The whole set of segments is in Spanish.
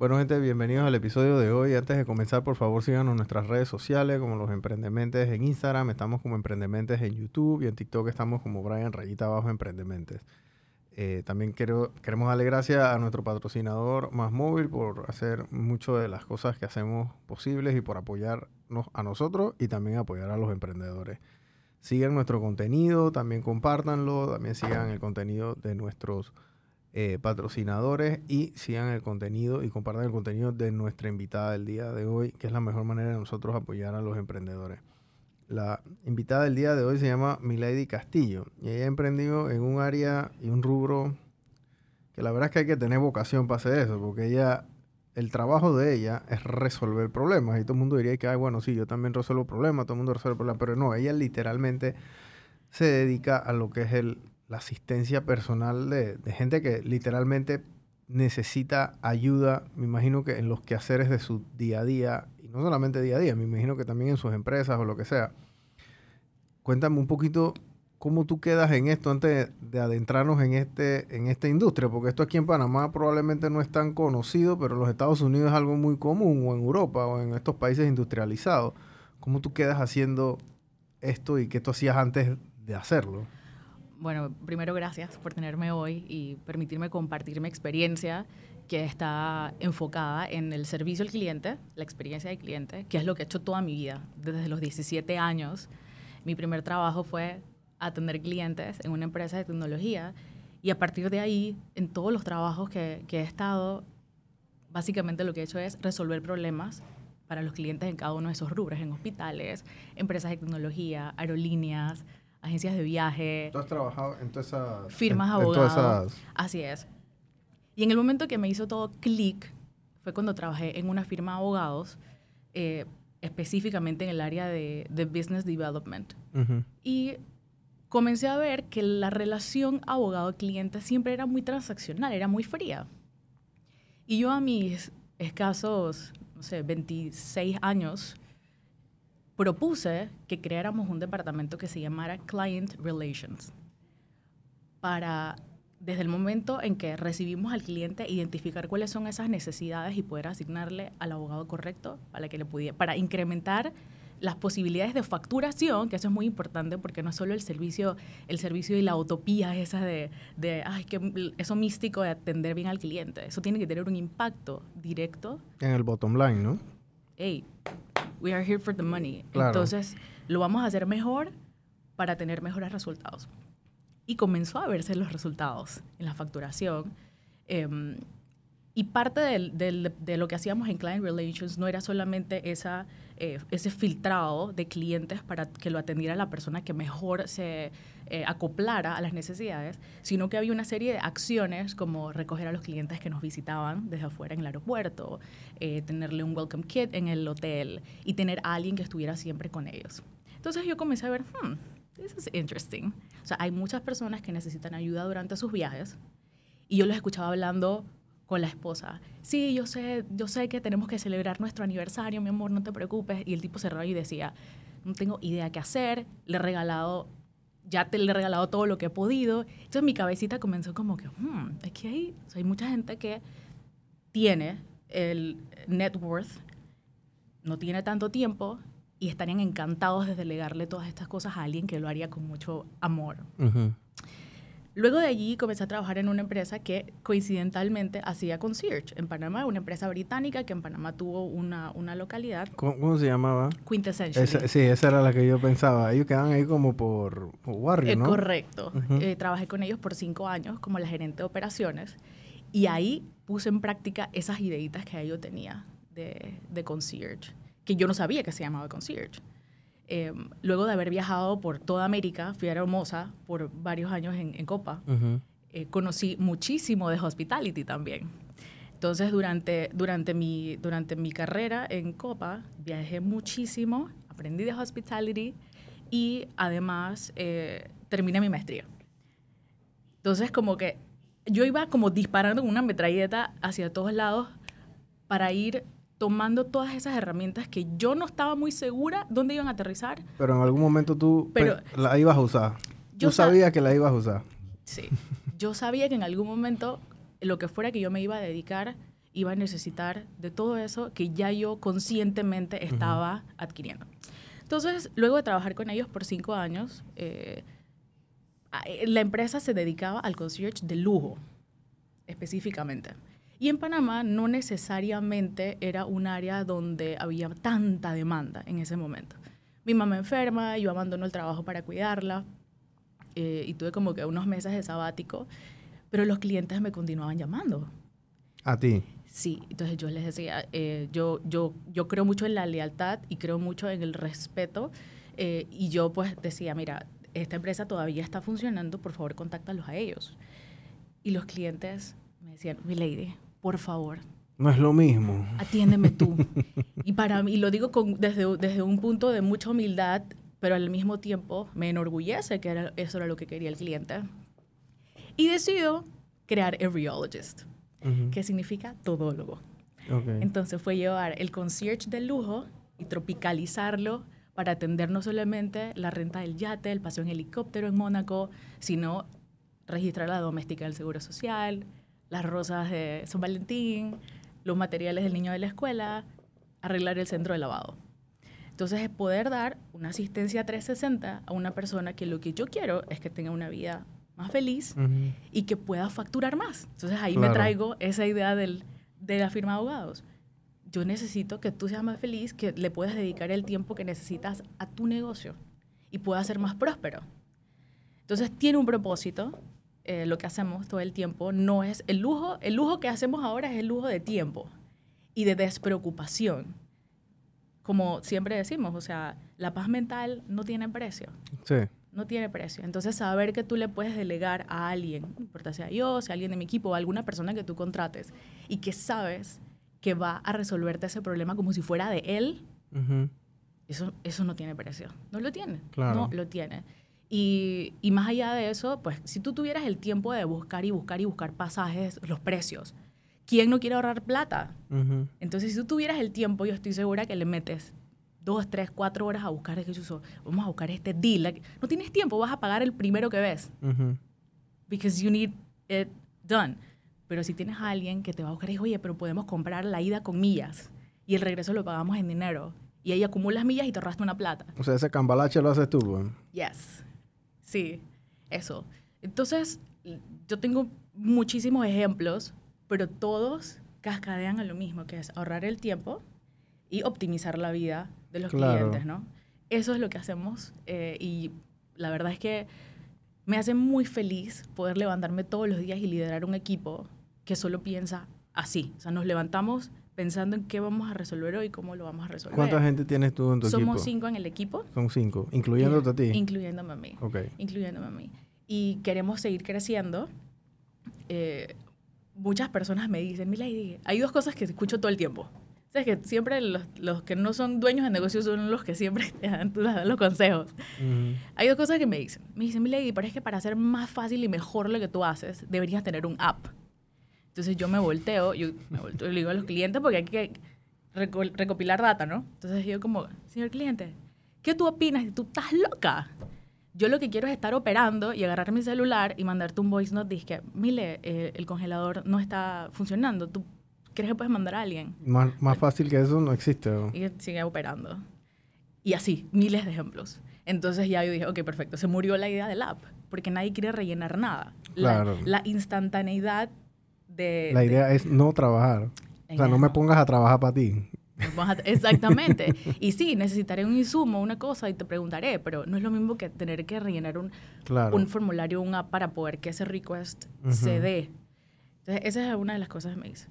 Bueno, gente, bienvenidos al episodio de hoy. Antes de comenzar, por favor, síganos nuestras redes sociales, como los Emprendementes en Instagram, estamos como Emprendementes en YouTube y en TikTok estamos como Brian Rayita Abajo Emprendementes. Eh, también quiero, queremos darle gracias a nuestro patrocinador Más Móvil por hacer muchas de las cosas que hacemos posibles y por apoyarnos a nosotros y también apoyar a los emprendedores. Sigan nuestro contenido, también compártanlo, también sigan el contenido de nuestros eh, patrocinadores y sigan el contenido y compartan el contenido de nuestra invitada del día de hoy, que es la mejor manera de nosotros apoyar a los emprendedores. La invitada del día de hoy se llama Milady Castillo y ella ha emprendido en un área y un rubro que la verdad es que hay que tener vocación para hacer eso, porque ella, el trabajo de ella es resolver problemas y todo el mundo diría que, Ay, bueno, sí, yo también resuelvo problemas, todo el mundo resuelve problemas, pero no, ella literalmente se dedica a lo que es el la asistencia personal de, gente que literalmente necesita ayuda, me imagino que en los quehaceres de su día a día, y no solamente día a día, me imagino que también en sus empresas o lo que sea. Cuéntame un poquito cómo tú quedas en esto antes de adentrarnos en, este, en esta industria, porque esto aquí en Panamá probablemente no es tan conocido, pero en los Estados Unidos es algo muy común, o en Europa, o en estos países industrializados. ¿Cómo tú quedas haciendo esto y qué tú hacías antes de hacerlo? Bueno, primero gracias por tenerme hoy y permitirme compartir mi experiencia que está enfocada en el servicio al cliente, la experiencia del cliente, que es lo que he hecho toda mi vida. Desde los 17 años, mi primer trabajo fue atender clientes en una empresa de tecnología y a partir de ahí, en todos los trabajos que, que he estado, básicamente lo que he hecho es resolver problemas para los clientes en cada uno de esos rubros, en hospitales, empresas de tecnología, aerolíneas, agencias de viaje. ¿Tú has trabajado en todas esas... Firmas abogados. Así es. Y en el momento que me hizo todo clic fue cuando trabajé en una firma de abogados, eh, específicamente en el área de, business development. Y comencé a ver que la relación abogado-cliente siempre era muy transaccional, era muy fría. Y yo a mis escasos, no sé, 26 años, propuse que creáramos un departamento que se llamara Client Relations para desde el momento en que recibimos al cliente identificar cuáles son esas necesidades y poder asignarle al abogado correcto para que le pudiera para incrementar las posibilidades de facturación, que eso es muy importante porque no es solo el servicio, el servicio y la utopía esa de, de ay, que eso místico de atender bien al cliente. Eso tiene que tener un impacto directo. En el bottom line, ¿no? Hey, we are here for the money. Entonces, lo vamos a hacer mejor para tener mejores resultados. Y comenzó a verse los resultados en la facturación. Em, y parte de lo que hacíamos en Client Relations no era solamente esa, eh, ese filtrado de clientes para que lo atendiera la persona que mejor se eh, acoplara a las necesidades, sino que había una serie de acciones como recoger a los clientes que nos visitaban desde afuera en el aeropuerto, eh, tenerle un welcome kit en el hotel y tener a alguien que estuviera siempre con ellos. Entonces yo comencé a ver, hmm, this is interesting. O sea, hay muchas personas que necesitan ayuda durante sus viajes y yo los escuchaba hablando con la esposa. Sí, yo sé, yo sé que tenemos que celebrar nuestro aniversario, mi amor, no te preocupes. Y el tipo cerró y decía, no tengo idea qué hacer, le he regalado, ya te le he regalado todo lo que he podido. Entonces mi cabecita comenzó como que, hmm, es que hay, hay mucha gente que tiene el net worth, no tiene tanto tiempo y estarían encantados de delegarle todas estas cosas a alguien que lo haría con mucho amor. Luego de allí comencé a trabajar en una empresa que coincidentalmente hacía concierge en Panamá, una empresa británica que en Panamá tuvo una, una localidad. ¿Cómo, se llamaba? Quintessential. sí, esa era la que yo pensaba. Ellos quedan ahí como por, por eh, ¿no? correcto. Eh, trabajé con ellos por cinco años como la gerente de operaciones y ahí puse en práctica esas ideitas que yo tenía de, de concierge, que yo no sabía que se llamaba concierge. Em, luego de haber viajado por toda América, fui a Hermosa por varios años en, Copa, eh, conocí muchísimo de hospitality también. Entonces, durante, durante, mi, durante mi carrera en Copa, viajé muchísimo, aprendí de hospitality y además eh, terminé mi maestría. Entonces, como que yo iba como disparando una metralleta hacia todos lados para ir tomando todas esas herramientas que yo no estaba muy segura dónde iban a aterrizar. Pero en algún momento tú la ibas a usar. Yo sabía que la ibas a usar. Sí. Yo sabía que en algún momento lo que fuera que yo me iba a dedicar iba a necesitar de todo eso que ya yo conscientemente estaba adquiriendo. Entonces, luego de trabajar con ellos por cinco años, eh, eh, la empresa se dedicaba al concierge de lujo, específicamente. Y en Panamá no necesariamente era un área donde había tanta demanda en ese momento. Mi mamá enferma, yo abandono el trabajo para cuidarla eh, y tuve como que unos meses de sabático, pero los clientes me continuaban llamando. ¿A ti? Sí, entonces yo les decía, eh, yo, yo, yo creo mucho en la lealtad y creo mucho en el respeto eh, y yo pues decía, mira, esta empresa todavía está funcionando, por favor contáctalos a ellos. Y los clientes me decían, mi lady, por favor. No es lo mismo. Atiéndeme tú. y para mí, lo digo con, desde, desde un punto de mucha humildad, pero al mismo tiempo me enorgullece que era, eso era lo que quería el cliente. Y decido crear Everyologist que significa todólogo. Entonces fue llevar el concierge de lujo y tropicalizarlo para atender no solamente la renta del yate, el paseo en helicóptero en Mónaco, sino registrar la doméstica del Seguro Social, las rosas de San Valentín, los materiales del niño de la escuela, arreglar el centro de lavado. Entonces es poder dar una asistencia 360 a una persona que lo que yo quiero es que tenga una vida más feliz y que pueda facturar más. Entonces ahí me traigo esa idea del, de la firma de abogados. Yo necesito que tú seas más feliz, que le puedas dedicar el tiempo que necesitas a tu negocio y puedas ser más próspero. Entonces tiene un propósito. Eh, lo que hacemos todo el tiempo no es el lujo. El lujo que hacemos ahora es el lujo de tiempo y de despreocupación. Como siempre decimos, o sea, la paz mental no tiene precio. Sí no tiene precio. Entonces, saber que tú le puedes delegar a alguien, no importa sea yo, sea alguien de mi equipo o alguna persona que tú contrates, y que sabes que va a resolverte ese problema como si fuera de él, eso, eso no tiene precio. No lo tiene. No lo tiene. Y, y, más allá de eso, pues si tú tuvieras el tiempo de buscar y buscar y buscar pasajes, los precios, ¿quién no quiere ahorrar plata? Entonces, si tú tuvieras el tiempo, yo estoy segura que le metes dos, tres, cuatro horas a buscar, es que vamos a buscar este deal. No tienes tiempo, vas a pagar el primero que ves. Because you need it done. Pero si tienes a alguien que te va a buscar y dice, oye, pero podemos comprar la ida con millas y el regreso lo pagamos en dinero. Y ahí acumulas millas y te ahorraste una plata. O sea, ese cambalache lo haces tú, güey. Yes. Sí, eso. Entonces, yo tengo muchísimos ejemplos, pero todos cascadean a lo mismo, que es ahorrar el tiempo y optimizar la vida de los clientes, ¿no? Eso es lo que hacemos eh, y la verdad es que me hace muy feliz poder levantarme todos los días y liderar un equipo que solo piensa así. O sea, nos levantamos pensando en qué vamos a resolver hoy y cómo lo vamos a resolver. ¿Cuánta gente tienes tú en tu equipo? Somos cinco en el equipo. Son cinco, incluyéndote a ti. Incluyéndome a mí. Ok. Incluyéndome a mí. Y queremos seguir creciendo. Eh, muchas personas me dicen, Milady, hay dos cosas que escucho todo el tiempo. Sabes que siempre los, los, que no son dueños de negocios son los que siempre te dan, los consejos. Hay dos cosas que me dicen. Me dicen, mi lady, parece que para hacer más fácil y mejor lo que tú haces, deberías tener un app. Entonces yo me volteo, yo me volteo le digo a los clientes porque hay que recopilar data, ¿no? Entonces yo como, señor cliente, ¿qué tú opinas? ¿Tú estás loca? Yo lo que quiero es estar operando y agarrar mi celular y mandarte un voice note. Dije, mire, eh, el congelador no está funcionando. Tú ¿Crees que puedes mandar a alguien? Más, más fácil que eso no existe. Y sigue operando. Y así, miles de ejemplos. Entonces ya yo dije, ok, perfecto, se murió la idea del app, porque nadie quiere rellenar nada. Claro. La, instantaneidad de... La idea es no trabajar. O sea, no me pongas a trabajar para ti. Exactamente. y sí, necesitaré un insumo, una cosa, y te preguntaré, pero no es lo mismo que tener que rellenar un, un formulario, un app para poder que ese request se dé. Entonces, esa es una de las cosas que me dice.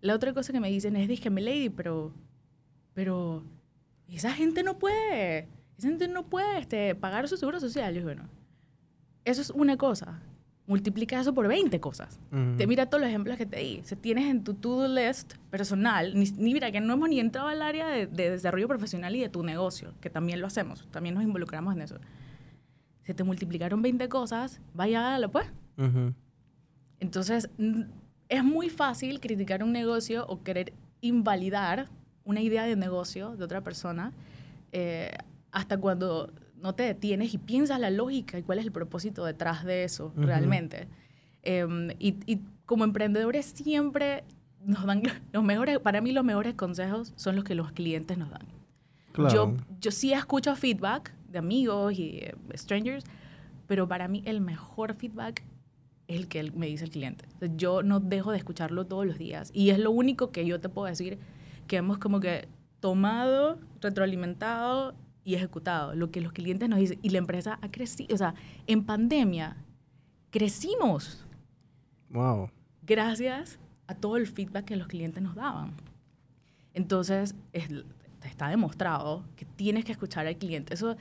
La otra cosa que me dicen es, dígame, lady, pero, pero esa gente no puede, esa gente no puede este, pagar su seguro social. Y bueno, eso es una cosa. Multiplica eso por 20 cosas. Te mira todos los ejemplos que te di. Se tienes en tu to-do list personal, ni, mira que no hemos ni entrado al área de, desarrollo profesional y de tu negocio, que también lo hacemos, también nos involucramos en eso. Se te multiplicaron 20 cosas, vaya, pues. Entonces, es muy fácil criticar un negocio o querer invalidar una idea de negocio de otra persona eh, hasta cuando no te detienes y piensas la lógica y cuál es el propósito detrás de eso realmente. Em, y, como emprendedores siempre nos dan los mejores, para mí los mejores consejos son los que los clientes nos dan. Yo, yo sí escucho feedback de amigos y eh, strangers, pero para mí el mejor feedback es el que me dice el cliente. Yo no dejo de escucharlo todos los días y es lo único que yo te puedo decir que hemos como que tomado, retroalimentado y ejecutado lo que los clientes nos dicen y la empresa ha crecido, o sea, en pandemia crecimos. Wow. Gracias a todo el feedback que los clientes nos daban. Entonces, está demostrado que tienes que escuchar al cliente. Eso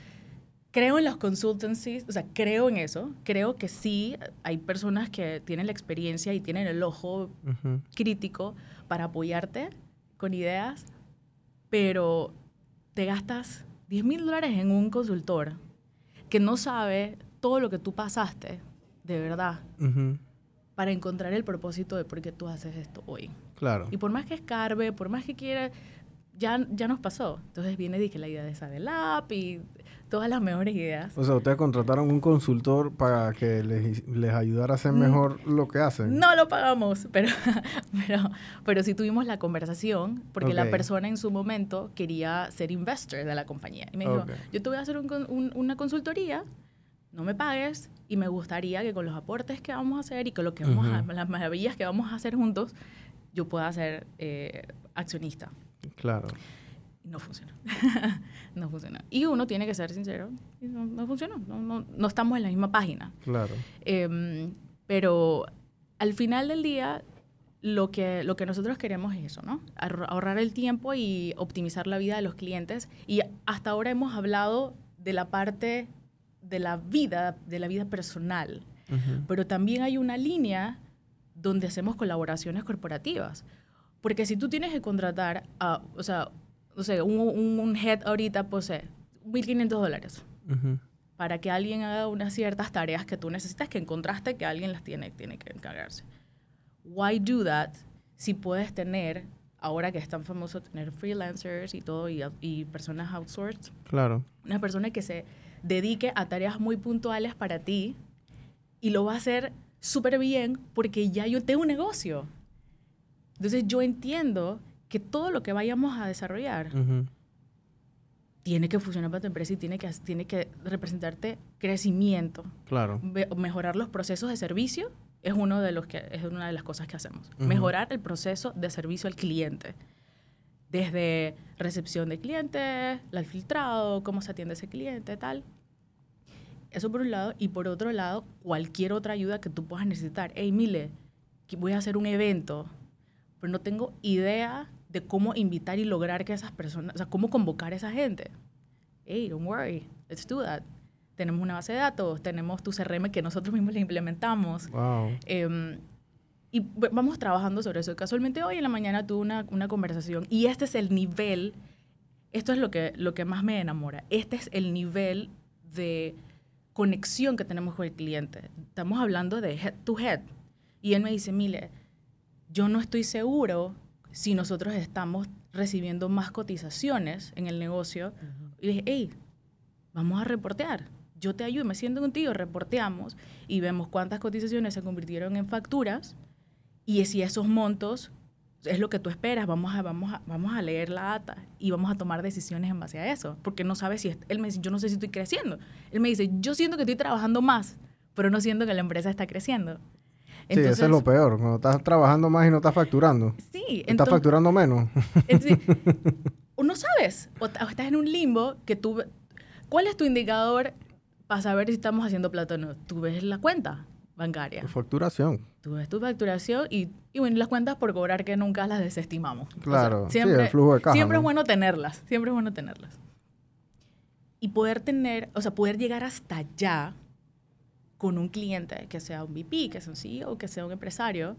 creo en los consultancies, o sea, creo en eso. Creo que sí hay personas que tienen la experiencia y tienen el ojo crítico para apoyarte con ideas, pero te gastas 10 mil dólares en un consultor que no sabe todo lo que tú pasaste, de verdad, para encontrar el propósito de por qué tú haces esto hoy. Claro. Y por más que escarbe, por más que quiera, ya, ya nos pasó. Entonces viene dije, la idea de esa del app y todas las mejores ideas. O sea, ustedes contrataron un consultor para que les, les ayudara a hacer mm. mejor lo que hacen. No lo pagamos, pero, pero, pero sí tuvimos la conversación porque la persona en su momento quería ser investor de la compañía. Y me dijo, yo te voy a hacer una consultoría, no me pagues y me gustaría que con los aportes que vamos a hacer y con lo que vamos a, las maravillas que vamos a hacer juntos, yo pueda ser eh, accionista. Claro. No funciona. no funciona. Y uno tiene que ser sincero. No, no funcionó. No, no, estamos en la misma página. Claro. Em, pero al final del día, lo que, lo que nosotros queremos es eso, ¿no? Ahorrar el tiempo y optimizar la vida de los clientes. Y hasta ahora hemos hablado de la parte de la vida, de la vida personal. Pero también hay una línea donde hacemos colaboraciones corporativas. Porque si tú tienes que contratar a, o sea, no sé, un, un head ahorita posee 1.500 dólares para que alguien haga unas ciertas tareas que tú necesitas, que encontraste que alguien las tiene, tiene que encargarse. Why do that si puedes tener, ahora que es tan famoso tener freelancers y todo, y, y personas outsourced? Claro. Una persona que se dedique a tareas muy puntuales para ti y lo va a hacer súper bien porque ya yo tengo un negocio. Entonces yo entiendo que todo lo que vayamos a desarrollar tiene que funcionar para tu empresa y tiene que, tiene que representarte crecimiento. Claro. mejorar los procesos de servicio es, uno de los que, es una de las cosas que hacemos. Mejorar el proceso de servicio al cliente. Desde recepción de clientes, el filtrado, cómo se atiende ese cliente, tal. Eso por un lado. Y por otro lado, cualquier otra ayuda que tú puedas necesitar. Hey, Mile, voy a hacer un evento pero no tengo idea de cómo invitar y lograr que esas personas, o sea, cómo convocar a esa gente. Hey, don't worry, let's do that. Tenemos una base de datos, tenemos tu CRM que nosotros mismos le implementamos. Wow. Em, y vamos trabajando sobre eso. Casualmente hoy en la mañana tuve una, una, conversación y este es el nivel, esto es lo que, lo que más me enamora, este es el nivel de conexión que tenemos con el cliente. Estamos hablando de head to head. Y él me dice, Mile, yo no estoy seguro si nosotros estamos recibiendo más cotizaciones en el negocio. Y dije, hey, vamos a reportear. Yo te ayudo, me siento contigo, reporteamos y vemos cuántas cotizaciones se convirtieron en facturas y si esos montos es lo que tú esperas, vamos a, vamos a, vamos a leer la data y vamos a tomar decisiones en base a eso. Porque no sabe si, él me dice, yo no sé si estoy creciendo. Él me dice, yo siento que estoy trabajando más, pero no siento que la empresa está creciendo sí, eso es lo peor, cuando estás trabajando más y no estás facturando. Sí. Estás facturando menos. o no sabes, o, estás en un limbo que tú... ¿Cuál es tu indicador para saber si estamos haciendo plata o no? Tú ves la cuenta bancaria. Tu facturación. Tú ves tu facturación y, y bueno, las cuentas por cobrar que nunca las desestimamos. Claro, siempre, sí, el flujo de caja. Siempre es bueno tenerlas, siempre es bueno tenerlas. Y poder tener, o sea, poder llegar hasta allá con un cliente, que sea un VP, que sea un CEO, que sea un empresario,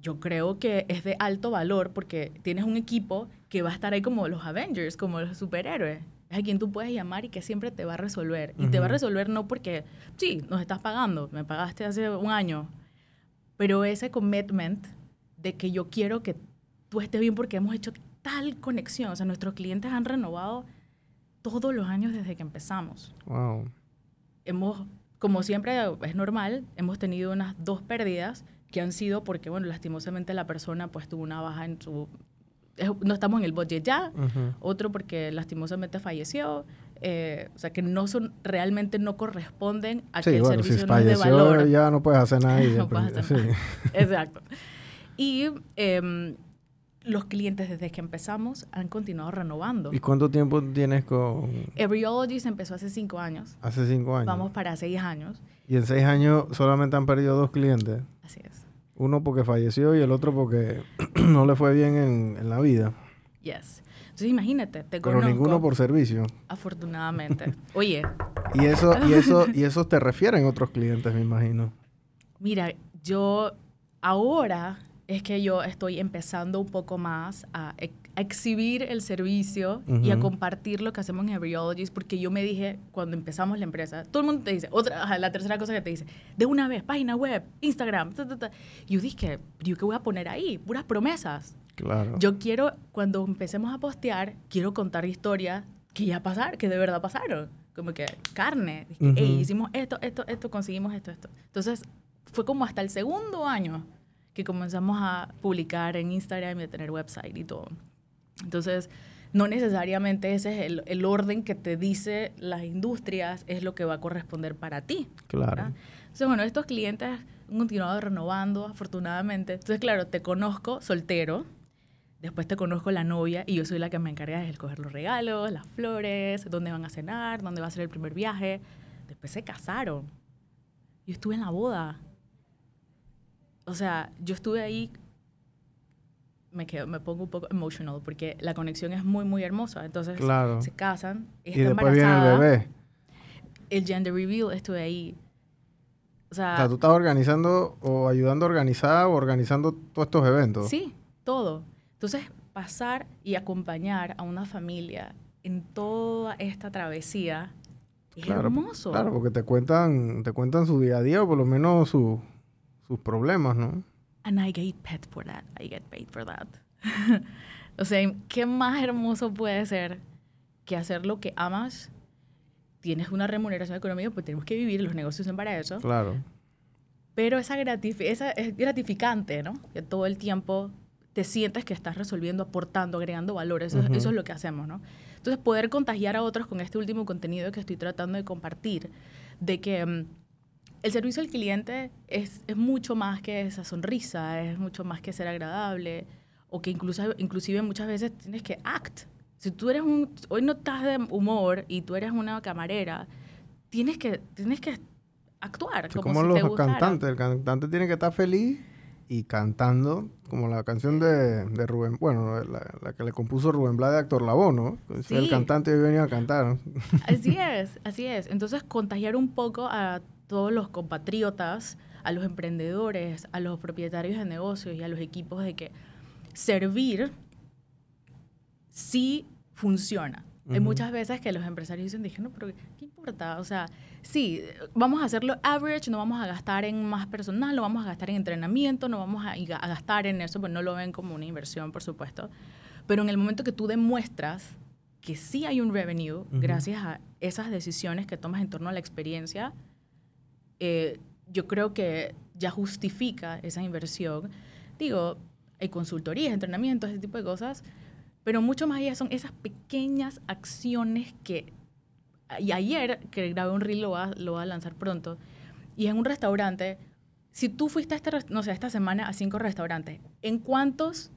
yo creo que es de alto valor porque tienes un equipo que va a estar ahí como los Avengers, como los superhéroes. Es a quien tú puedes llamar y que siempre te va a resolver. Y te va a resolver no porque, sí, nos estás pagando, me pagaste hace un año, pero ese commitment de que yo quiero que tú estés bien porque hemos hecho tal conexión. O sea, nuestros clientes han renovado todos los años desde que empezamos. Wow. Hemos como siempre es normal, hemos tenido unas dos pérdidas que han sido porque, bueno, lastimosamente la persona pues tuvo una baja en su... No estamos en el budget ya, otro porque lastimosamente falleció, eh, o sea, que no son, realmente no corresponden a que el servicio no es de valor. ya no puedes hacer nada. no puedes hacer nada. Exacto. Y eh, los clientes desde que empezamos han continuado renovando. ¿Y cuánto tiempo tienes con...? Everyology se empezó hace cinco años. Hace cinco años. Vamos para seis años. ¿Y en seis años solamente han perdido dos clientes? Así es. Uno porque falleció y el otro porque no le fue bien en, en la vida. Yes. Entonces imagínate, te Pero ninguno por servicio. Afortunadamente. Oye. y eso, y eso, y eso te refieren otros clientes, me imagino. Mira, yo ahora es que yo estoy empezando un poco más a, exhibir el servicio y a compartir lo que hacemos en Embryologist, porque yo me dije, cuando empezamos la empresa, todo el mundo te dice, otra, la tercera cosa que te dice, de una vez, página web, Instagram, ta, yo dije, ¿yo qué voy a poner ahí? Puras promesas. Claro. Yo quiero, cuando empecemos a postear, quiero contar historias que ya pasaron, que de verdad pasaron. Como que carne. hicimos esto, esto, esto, conseguimos esto, esto. Entonces, fue como hasta el segundo año que comenzamos a publicar en Instagram y a tener website y todo. Entonces, no necesariamente ese es el, el, orden que te dice las industrias, es lo que va a corresponder para ti. Claro. Entonces, bueno, estos clientes han continuado renovando, afortunadamente. Entonces, claro, te conozco soltero, después te conozco la novia y yo soy la que me encarga de escoger los regalos, las flores, dónde van a cenar, dónde va a ser el primer viaje. Después se casaron. Yo estuve en la boda o sea, yo estuve ahí, me, quedo, me pongo un poco emotional porque la conexión es muy, muy hermosa. Entonces se casan, y después viene el bebé. El gender reveal, estuve ahí. O sea, tú estás organizando o ayudando a organizar o organizando todos estos eventos. Sí, todo. Entonces, pasar y acompañar a una familia en toda esta travesía es hermoso. Claro, porque te cuentan, te cuentan su día a día o por lo menos su, sus problemas, ¿no? And I get paid for that. I get paid for that. o sea, ¿qué más hermoso puede ser que hacer lo que amas? Tienes una remuneración económica, pues tenemos que vivir, los negocios son para eso. Claro. Pero esa, esa es gratificante, ¿no? Que todo el tiempo te sientes que estás resolviendo, aportando, agregando valor. Eso, eso es lo que hacemos, ¿no? Entonces, poder contagiar a otros con este último contenido que estoy tratando de compartir, de que mm, el servicio al cliente es, es, mucho más que esa sonrisa, es mucho más que ser agradable, o que incluso, inclusive muchas veces tienes que act. Si tú eres un, hoy no estás de humor y tú eres una camarera, tienes que, tienes que actuar. como, los cantantes, el cantante tiene que estar feliz y cantando, como la canción de, de Rubén, bueno, la, que le compuso Rubén Blades de Actor Labo, ¿no? El cantante hoy venía a cantar. Así es, así es. Entonces, contagiar un poco a todos los compatriotas, a los emprendedores, a los propietarios de negocios y a los equipos de que servir sí funciona. Hay muchas veces que los empresarios dicen, no, pero ¿qué importa? O sea, sí, vamos a hacerlo average, no vamos a gastar en más personal, no vamos a gastar en entrenamiento, no vamos a, gastar en eso, pues no lo ven como una inversión, por supuesto. Pero en el momento que tú demuestras que sí hay un revenue, gracias a esas decisiones que tomas en torno a la experiencia, eh, yo creo que ya justifica esa inversión. Digo, hay consultorías, entrenamientos, ese tipo de cosas, pero mucho más allá son esas pequeñas acciones que... Y ayer, que grabé un reel, lo va, lo va a lanzar pronto, y en un restaurante, si tú fuiste a este, no sé, esta semana a cinco restaurantes, ¿en cuántos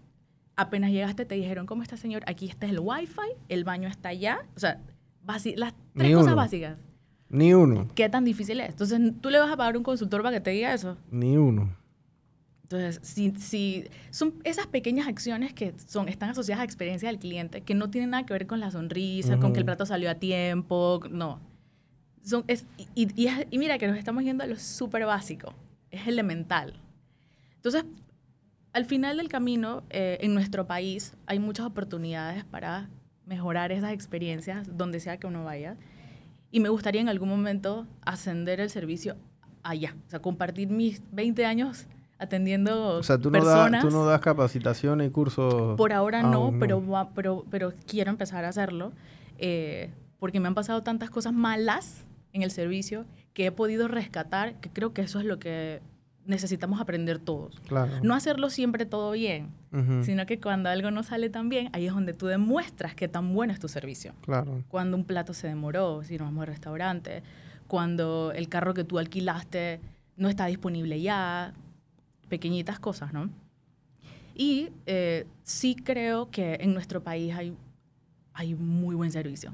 apenas llegaste te dijeron, ¿cómo está señor? Aquí está el wifi, el baño está allá? O sea, las tres cosas básicas. Ni uno. ¿Qué tan difícil es? Entonces, ¿tú le vas a pagar un consultor para que te diga eso? Ni uno. Entonces, si, si son esas pequeñas acciones que son, están asociadas a experiencia del cliente, que no tienen nada que ver con la sonrisa, con que el plato salió a tiempo, no. Son, es, y, y, mira que nos estamos yendo a lo súper básico, es elemental. Entonces, al final del camino, eh, en nuestro país hay muchas oportunidades para mejorar esas experiencias donde sea que uno vaya. Y me gustaría en algún momento ascender el servicio allá. O sea, compartir mis 20 años atendiendo o sea, tú No das, tú no das capacitaciones y cursos. Por ahora no, Pero, pero, pero quiero empezar a hacerlo. Eh, porque me han pasado tantas cosas malas en el servicio que he podido rescatar, que creo que eso es lo que necesitamos aprender todos. No hacerlo siempre todo bien, sino que cuando algo no sale tan bien, ahí es donde tú demuestras qué tan bueno es tu servicio. Claro. Cuando un plato se demoró, si nos vamos al restaurante, cuando el carro que tú alquilaste no está disponible ya, pequeñitas cosas, ¿no? Y eh, sí creo que en nuestro país hay, hay muy buen servicio,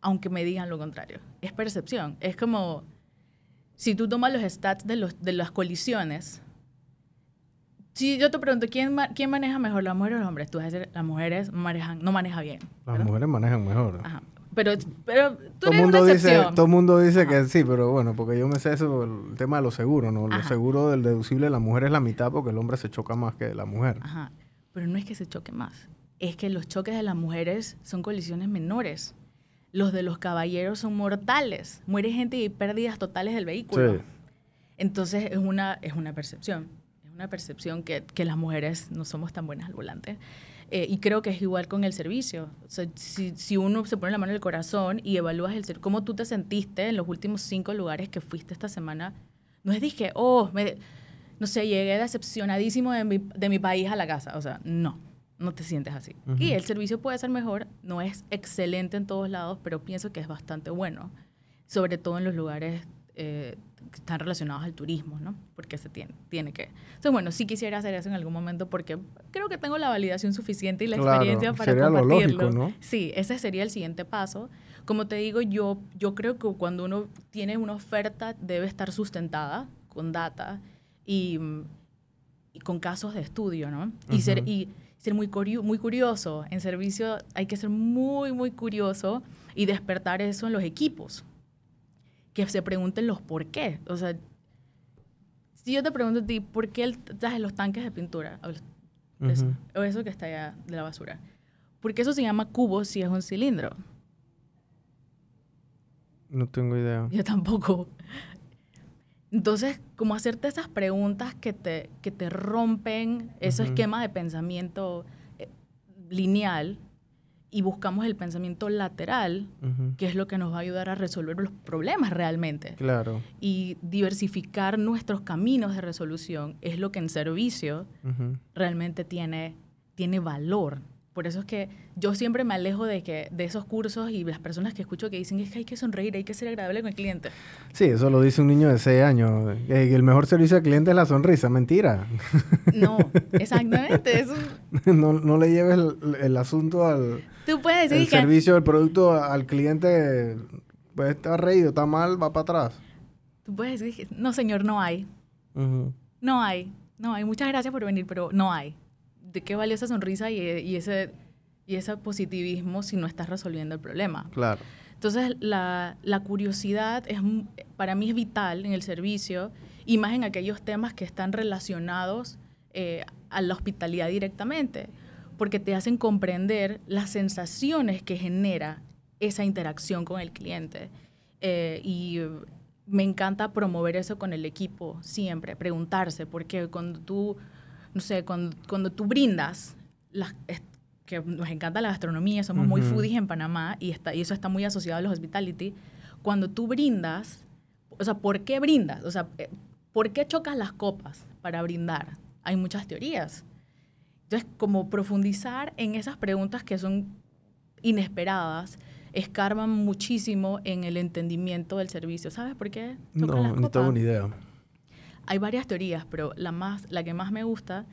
aunque me digan lo contrario. Es percepción, es como si tú tomas los stats de, los, de las colisiones, si yo te pregunto, ¿quién, ¿quién maneja mejor, las mujeres o los hombres? Tú vas a decir, las mujeres manejan, no maneja bien. Las mujeres manejan mejor. Ajá. Pero, pero tú todo eres mundo una dice Todo el mundo dice que sí, pero bueno, porque yo me sé eso, el tema de los seguros, ¿no? Los seguros del deducible, la mujer es la mitad porque el hombre se choca más que la mujer. Ajá. Pero no es que se choque más. Es que los choques de las mujeres son colisiones menores los de los caballeros son mortales. Muere gente y hay pérdidas totales del vehículo. Entonces es una, es una percepción. Es una percepción que, que las mujeres no somos tan buenas al volante. Eh, y creo que es igual con el servicio. O sea, si, si, uno se pone la mano en el corazón y evalúas el cómo tú te sentiste en los últimos cinco lugares que fuiste esta semana, no es dije, oh, me, no sé, llegué decepcionadísimo de mi, de mi país a la casa. O sea, no no te sientes así. Y el servicio puede ser mejor, no es excelente en todos lados, pero pienso que es bastante bueno, sobre todo en los lugares eh, que están relacionados al turismo, ¿no? Porque se tiene, tiene que... Entonces, bueno, sí quisiera hacer eso en algún momento porque creo que tengo la validación suficiente y la experiencia para compartirlo. ¿no? Sí, ese sería el siguiente paso. Como te digo, yo, yo creo que cuando uno tiene una oferta debe estar sustentada con data y, con casos de estudio, ¿no? Y, ser, y ser muy, muy curioso. En servicio hay que ser muy, muy curioso y despertar eso en los equipos. Que se pregunten los por qué. O sea, si yo te pregunto a ti, ¿por qué el, los tanques de pintura? O eso, o eso que está allá de la basura. ¿Por qué eso se llama cubo si es un cilindro? No tengo idea. Yo tampoco. Entonces, como hacerte esas preguntas que te, que te rompen ese esquema de pensamiento eh, lineal y buscamos el pensamiento lateral, que es lo que nos va a ayudar a resolver los problemas realmente. Claro. Y diversificar nuestros caminos de resolución es lo que en servicio realmente tiene, tiene valor. Por eso es que yo siempre me alejo de, que, de esos cursos y las personas que escucho que dicen es que hay que sonreír, hay que ser agradable con el cliente. Sí, eso lo dice un niño de 6 años. el mejor servicio al cliente es la sonrisa. Mentira. No, exactamente. Eso... no, no, le lleves el, asunto al Tú puedes decir el servicio del producto al cliente. Pues está reído, está mal, va para atrás. Tú puedes decir, no señor, no hay. No hay. No hay. Muchas gracias por venir, pero no hay de qué vale esa sonrisa y, ese, y ese positivismo si no estás resolviendo el problema. Claro. Entonces, la, curiosidad es, para mí es vital en el servicio y más en aquellos temas que están relacionados eh, a la hospitalidad directamente, porque te hacen comprender las sensaciones que genera esa interacción con el cliente. Eh, y me encanta promover eso con el equipo siempre, preguntarse, porque cuando tú no sé, cuando, cuando tú brindas, que nos encanta la gastronomía, somos muy foodies en Panamá y, está, y eso está muy asociado a los hospitality, cuando tú brindas, o sea, ¿por qué brindas? O sea, eh, ¿por qué chocas las copas para brindar? Hay muchas teorías. Entonces, como profundizar en esas preguntas que son inesperadas, escarban muchísimo en el entendimiento del servicio. ¿Sabes por qué? No, no tengo ni idea. Hay varias teorías, pero la, más, la que más me gusta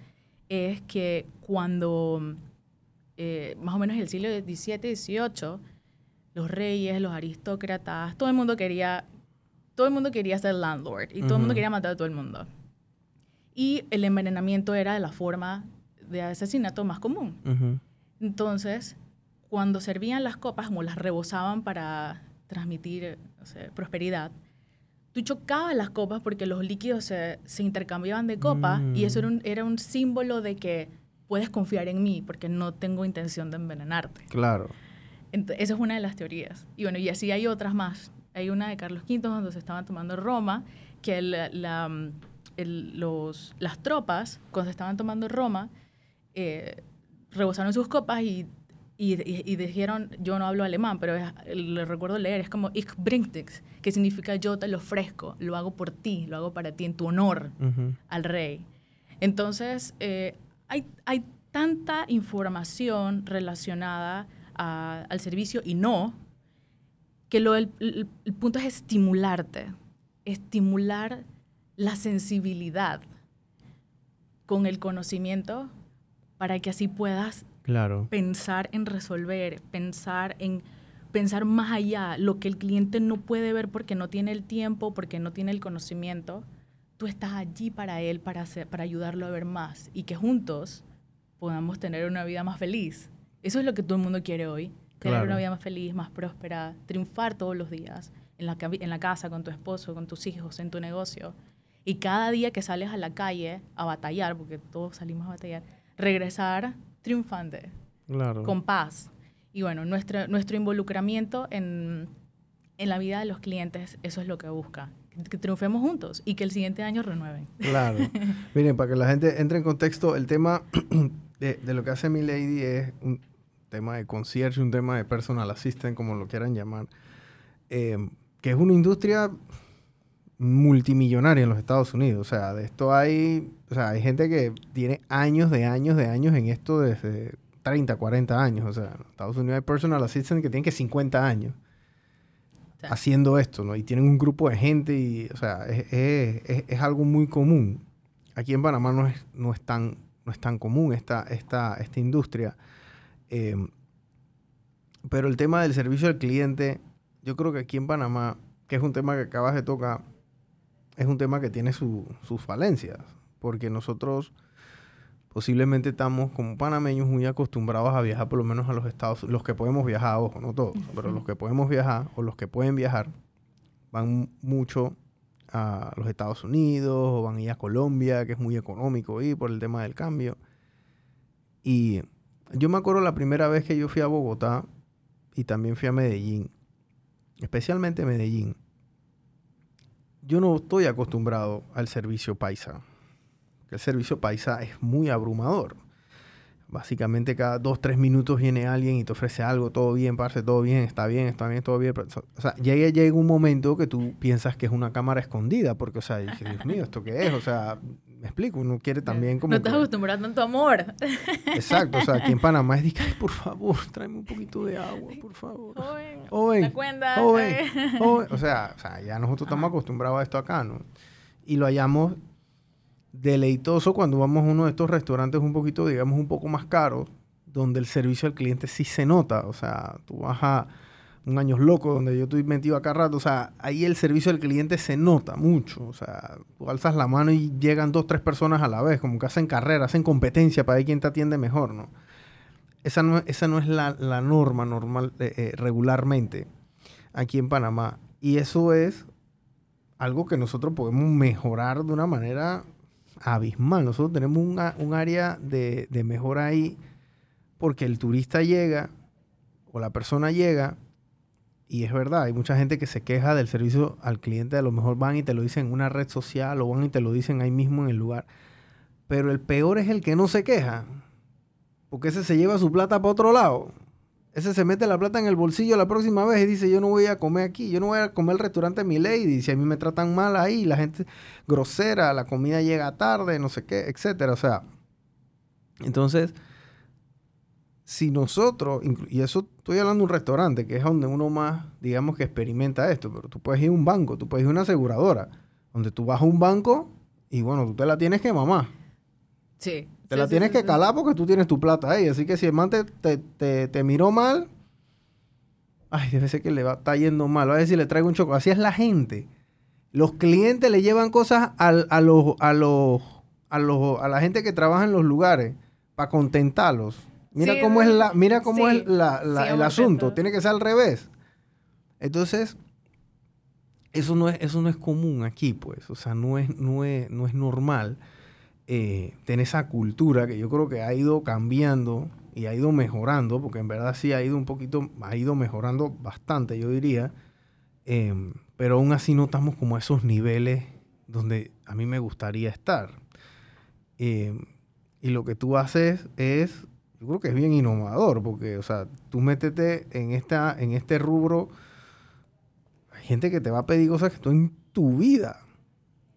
es que cuando, eh, más o menos en el siglo XVII, XVIII, los reyes, los aristócratas, todo el mundo quería, todo el mundo quería ser landlord y todo el mundo quería matar a todo el mundo. Y el envenenamiento era la forma de asesinato más común. Entonces, cuando servían las copas, como las rebosaban para transmitir prosperidad, tú chocabas las copas porque los líquidos se, se intercambiaban de copas y eso era un, era un símbolo de que puedes confiar en mí porque no tengo intención de envenenarte. Claro. Entonces, esa es una de las teorías. Y bueno, y así hay otras más. Hay una de Carlos V donde se estaban tomando Roma, que la, los, las tropas, cuando se estaban tomando Roma, eh, rebosaron sus copas y y, dijeron, yo no hablo alemán, pero le recuerdo leer, es como ich bring que significa yo te lo ofrezco, lo hago por ti, lo hago para ti, en tu honor al rey. Entonces, eh, hay, hay tanta información relacionada al servicio y no, que lo, el, el punto es estimularte, estimular la sensibilidad con el conocimiento para que así puedas Claro. Pensar en resolver, pensar en pensar más allá, lo que el cliente no puede ver porque no tiene el tiempo, porque no tiene el conocimiento, tú estás allí para él, para, hacer, para ayudarlo a ver más y que juntos podamos tener una vida más feliz. Eso es lo que todo el mundo quiere hoy, tener una vida más feliz, más próspera, triunfar todos los días en la, en la casa, con tu esposo, con tus hijos, en tu negocio. Y cada día que sales a la calle a batallar, porque todos salimos a batallar, regresar triunfante, claro. con paz. Y bueno, nuestro, nuestro involucramiento en, en la vida de los clientes, eso es lo que busca, que triunfemos juntos y que el siguiente año renueven. Claro. Miren, para que la gente entre en contexto, el tema de, de lo que hace mi lady es un tema de concierge, un tema de personal assistant, como lo quieran llamar, eh, que es una industria multimillonaria en los Estados Unidos. O sea, de esto hay, o sea, hay gente que tiene años de años de años en esto desde 30, 40 años. O sea, en Estados Unidos hay personal assistant que tienen que 50 años haciendo esto, ¿no? Y tienen un grupo de gente y, o sea, es, es, es, algo muy común. Aquí en Panamá no es, no es, tan, no es tan común esta, esta, esta industria. Em, pero el tema del servicio al cliente, yo creo que aquí en Panamá, que es un tema que acabas de tocar, es un tema que tiene sus falencias, porque nosotros posiblemente estamos como panameños muy acostumbrados a viajar por lo menos a los Estados los que podemos viajar, ojo, no todos, pero los que podemos viajar o los que pueden viajar van mucho a los Estados Unidos o van a ir a Colombia, que es muy económico ir por el tema del cambio. Y yo me acuerdo la primera vez que yo fui a Bogotá y también fui a Medellín, especialmente Medellín yo no estoy acostumbrado al servicio paisa. El servicio paisa es muy abrumador. Básicamente cada dos, tres minutos viene alguien y te ofrece algo, todo bien, parce, todo bien, está bien, está bien, todo bien. O sea, llega, llega un momento que tú piensas que es una cámara escondida, porque, o sea, dices, Dios mío, ¿esto qué es? O sea, me explico, uno quiere también como... No estás acostumbrado a tanto amor. Exacto, o sea, aquí en Panamá es de que, por favor, tráeme un poquito de agua, por favor. Joven, joven, cuenta, joven, joven. O sea, o sea, ya nosotros estamos acostumbrados a esto acá, ¿no? Y lo hallamos deleitoso cuando vamos a uno de estos restaurantes un poquito, digamos, un poco más caros, donde el servicio al cliente sí se nota. O sea, tú vas a un años loco donde yo estoy metido acá rato. O sea, ahí el servicio al cliente se nota mucho. O sea, tú alzas la mano y llegan dos, tres personas a la vez, como que hacen carrera, hacen competencia para ver quién te atiende mejor, ¿no? Esa no, esa no es la, norma normal, eh, eh, regularmente aquí en Panamá. Y eso es algo que nosotros podemos mejorar de una manera abismal. Nosotros tenemos un área de, de mejora ahí porque el turista llega o la persona llega y es verdad, hay mucha gente que se queja del servicio al cliente, a lo mejor van y te lo dicen en una red social o van y te lo dicen ahí mismo en el lugar. Pero el peor es el que no se queja, porque ese se lleva su plata para otro lado. Ese se mete la plata en el bolsillo la próxima vez y dice, yo no voy a comer aquí, yo no voy a comer el restaurante mi lady, si a mí me tratan mal ahí, la gente grosera, la comida llega tarde, no sé qué, etcétera. O sea, entonces, si nosotros, y eso estoy hablando de un restaurante, que es donde uno más, digamos que experimenta esto, pero tú puedes ir a un banco, tú puedes ir a una aseguradora, donde tú vas a un banco y bueno, tú te la tienes que mamar. Sí. Te la tienes que calar porque tú tienes tu plata ahí. Así que si el man te, te, miró mal, ay, debe ser que le va, está yendo mal. Va a decir, le traigo un choco. Así es la gente. Los clientes le llevan cosas a, los, a, los, a, los, a la gente que trabaja en los lugares para contentarlos. Mira cómo es, la, mira cómo es la, el asunto. Tiene que ser al revés. Entonces, eso no es, eso no es común aquí, pues. O sea, no es, no es, no es normal eh, tener esa cultura que yo creo que ha ido cambiando y ha ido mejorando, porque en verdad sí ha ido un poquito, ha ido mejorando bastante, yo diría, em, pero aún así no estamos como a esos niveles donde a mí me gustaría estar. Em, y lo que tú haces es yo creo que es bien innovador, porque, o sea, tú métete en, esta, en este rubro, hay gente que te va a pedir cosas que tú en tu vida.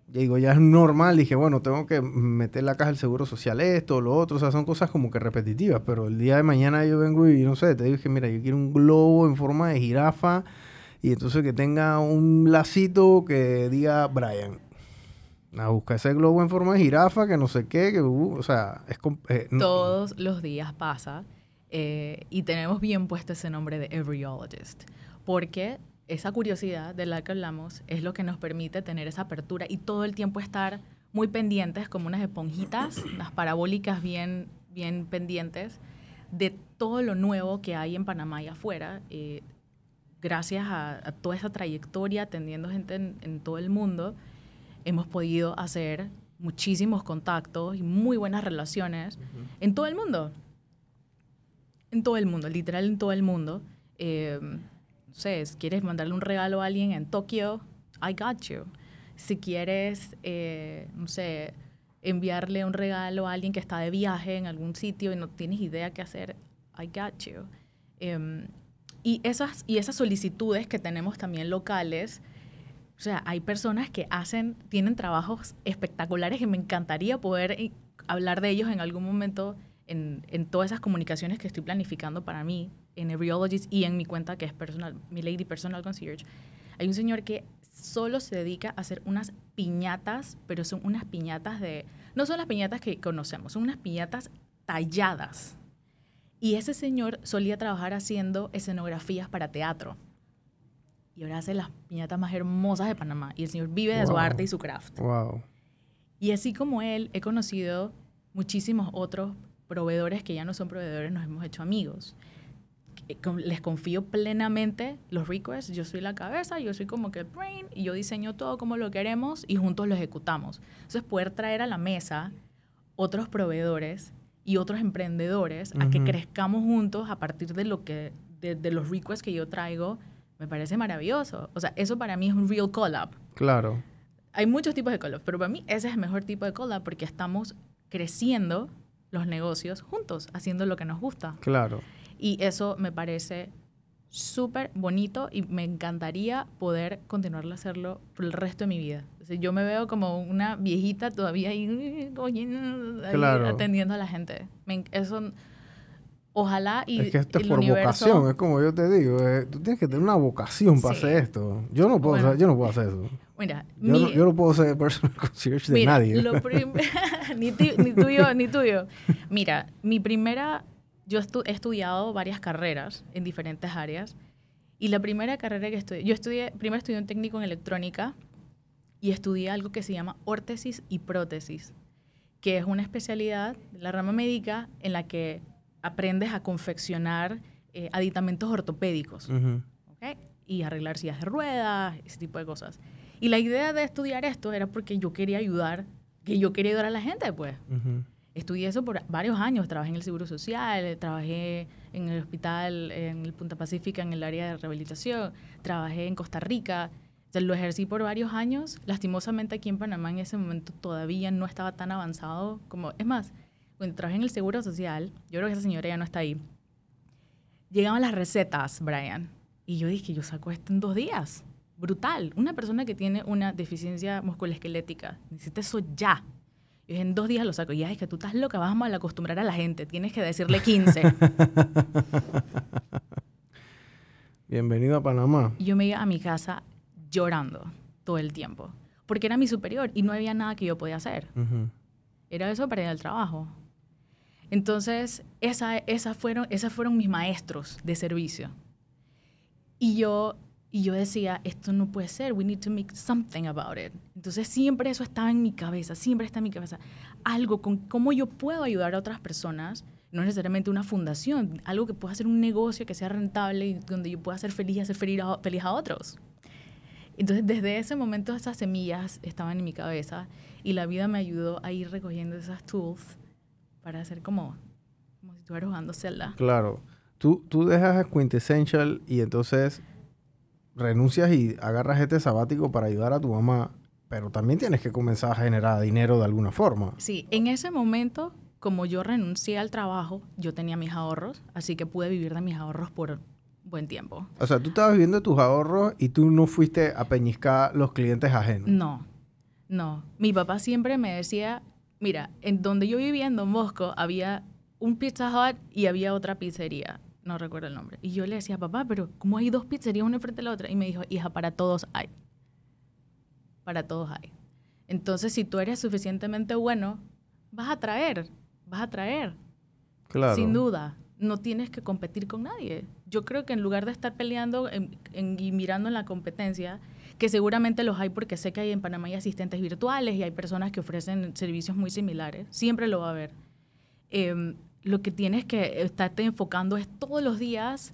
Y digo, ya es normal, dije, bueno, tengo que meter la caja del seguro social esto, lo otro, o sea, son cosas como que repetitivas, pero el día de mañana yo vengo y, no sé, te digo que, mira, yo quiero un globo en forma de jirafa y entonces que tenga un lacito que diga Brian a buscar ese globo en forma de jirafa, que no sé qué, que, uh, o sea, es... Eh, Todos los días pasa eh, y tenemos bien puesto ese nombre de Everyologist, porque esa curiosidad de la que hablamos es lo que nos permite tener esa apertura y todo el tiempo estar muy pendientes, como unas esponjitas, las parabólicas bien, bien pendientes, de todo lo nuevo que hay en Panamá y afuera. Eh, gracias a, toda esa trayectoria atendiendo gente en todo el mundo, hemos podido hacer muchísimos contactos y muy buenas relaciones en todo el mundo. En todo el mundo, literal en todo el mundo. Eh, no sé, si quieres mandarle un regalo a alguien en Tokio, I got you. Si quieres, eh, no sé, enviarle un regalo a alguien que está de viaje en algún sitio y no tienes idea qué hacer, I got you. Em, y, esas, y esas solicitudes que tenemos también locales, o sea, hay personas que hacen, tienen trabajos espectaculares que me encantaría poder eh, hablar de ellos en algún momento en, en todas esas comunicaciones que estoy planificando para mí, en Everyologist y en mi cuenta que es personal, mi Lady Personal Concierge. Hay un señor que solo se dedica a hacer unas piñatas, pero son unas piñatas de... No son las piñatas que conocemos, son unas piñatas talladas. Y ese señor solía trabajar haciendo escenografías para teatro y ahora hace las piñatas más hermosas de Panamá. Y el señor vive de su arte y su craft. Wow. Y así como él, he conocido muchísimos otros proveedores que ya no son proveedores, nos hemos hecho amigos. Les confío plenamente los requests. Yo soy la cabeza, yo soy como que el brain y yo diseño todo como lo queremos y juntos lo ejecutamos. Entonces, poder traer a la mesa otros proveedores y otros emprendedores a que crezcamos juntos a partir de lo que de, de los requests que yo traigo me parece maravilloso. O sea, eso para mí es un real collab. Claro. Hay muchos tipos de collab, pero para mí ese es el mejor tipo de collab porque estamos creciendo los negocios juntos, haciendo lo que nos gusta. Claro. Y eso me parece súper bonito y me encantaría poder continuar a hacerlo por el resto de mi vida. yo me veo como una viejita todavía ahí, atendiendo a la gente. eso Ojalá y. Es que esto es por vocación, es como yo te digo, eh, tú tienes que tener una vocación para hacer esto. Yo no puedo, hacer, yo no puedo hacer eso. Mira, yo, no, yo no puedo ser personal concierge de nadie. ni, ni tuyo, ni tuyo. Mira, mi primera. Yo he estudiado varias carreras en diferentes áreas. Y la primera carrera que estudié. Yo estudié. Primero estudié un técnico en electrónica y estudié algo que se llama órtesis y prótesis, que es una especialidad de la rama médica en la que aprendes a confeccionar eh, aditamentos ortopédicos y arreglar sillas de ruedas, ese tipo de cosas. Y la idea de estudiar esto era porque yo quería ayudar, que yo quería ayudar a la gente, pues. Estudié eso por varios años, trabajé en el Seguro Social, trabajé en el hospital, en el Punta Pacífica, en el área de rehabilitación, trabajé en Costa Rica, lo ejercí por varios años. Lastimosamente aquí en Panamá en ese momento todavía no estaba tan avanzado como... Es más, cuando trabajé en el Seguro Social, yo creo que esa señora ya no está ahí, llegaban las recetas, Brian, y yo dije, yo saco esto en dos días. Brutal. Una persona que tiene una deficiencia musculoesquelética necesita eso ya. Y en dos días lo saco. Y ya es que tú estás loca, vas a mal acostumbrar a la gente. Tienes que decirle 15. Bienvenido a Panamá. Yo me iba a mi casa llorando todo el tiempo. Porque era mi superior y no había nada que yo podía hacer. Era eso para ir al trabajo. Entonces, esa, fueron, esas fueron mis maestros de servicio. Y yo, y yo decía, esto no puede ser, we need to make something about it. Entonces, siempre eso estaba en mi cabeza, siempre está en mi cabeza. Algo con cómo yo puedo ayudar a otras personas, no necesariamente una fundación, algo que pueda hacer un negocio que sea rentable y donde yo pueda ser feliz y hacer feliz a, feliz a otros. Entonces, desde ese momento, esas semillas estaban en mi cabeza y la vida me ayudó a ir recogiendo esas tools para hacer como, como si estuvieras jugando Zelda. Claro. Tú, tú dejas a Quintessential y entonces renuncias y agarras este sabático para ayudar a tu mamá, pero también tienes que comenzar a generar dinero de alguna forma. Sí, en ese momento como yo renuncié al trabajo, yo tenía mis ahorros, así que pude vivir de mis ahorros por buen tiempo. O sea, tú estabas viviendo de tus ahorros y tú no fuiste a peñiscar los clientes ajenos. No, no. Mi papá siempre me decía, mira, en donde yo vivía en Don Bosco había un Pizza Hut y había otra pizzería. No recuerdo el nombre. Y yo le decía, papá, pero ¿cómo hay dos pizzerías una frente a la otra? Y me dijo, hija, para todos hay. Para todos hay. Entonces, si tú eres suficientemente bueno, vas a traer vas a traer. Claro. Sin duda. No tienes que competir con nadie. Yo creo que en lugar de estar peleando y mirando en la competencia, que seguramente los hay porque sé que hay en Panamá hay asistentes virtuales y hay personas que ofrecen servicios muy similares, siempre lo va a haber. Em, lo que tienes que estarte enfocando es todos los días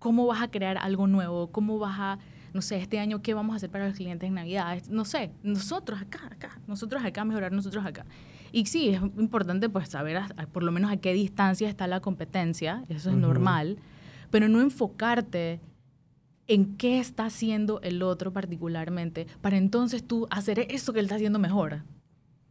cómo vas a crear algo nuevo, cómo vas a, no sé, este año qué vamos a hacer para los clientes en Navidad, no sé, nosotros acá, acá, nosotros acá, mejorar nosotros acá. Y sí, es importante pues saber por lo menos a qué distancia está la competencia, eso es normal, pero no enfocarte en qué está haciendo el otro particularmente, para entonces tú hacer eso que él está haciendo mejor.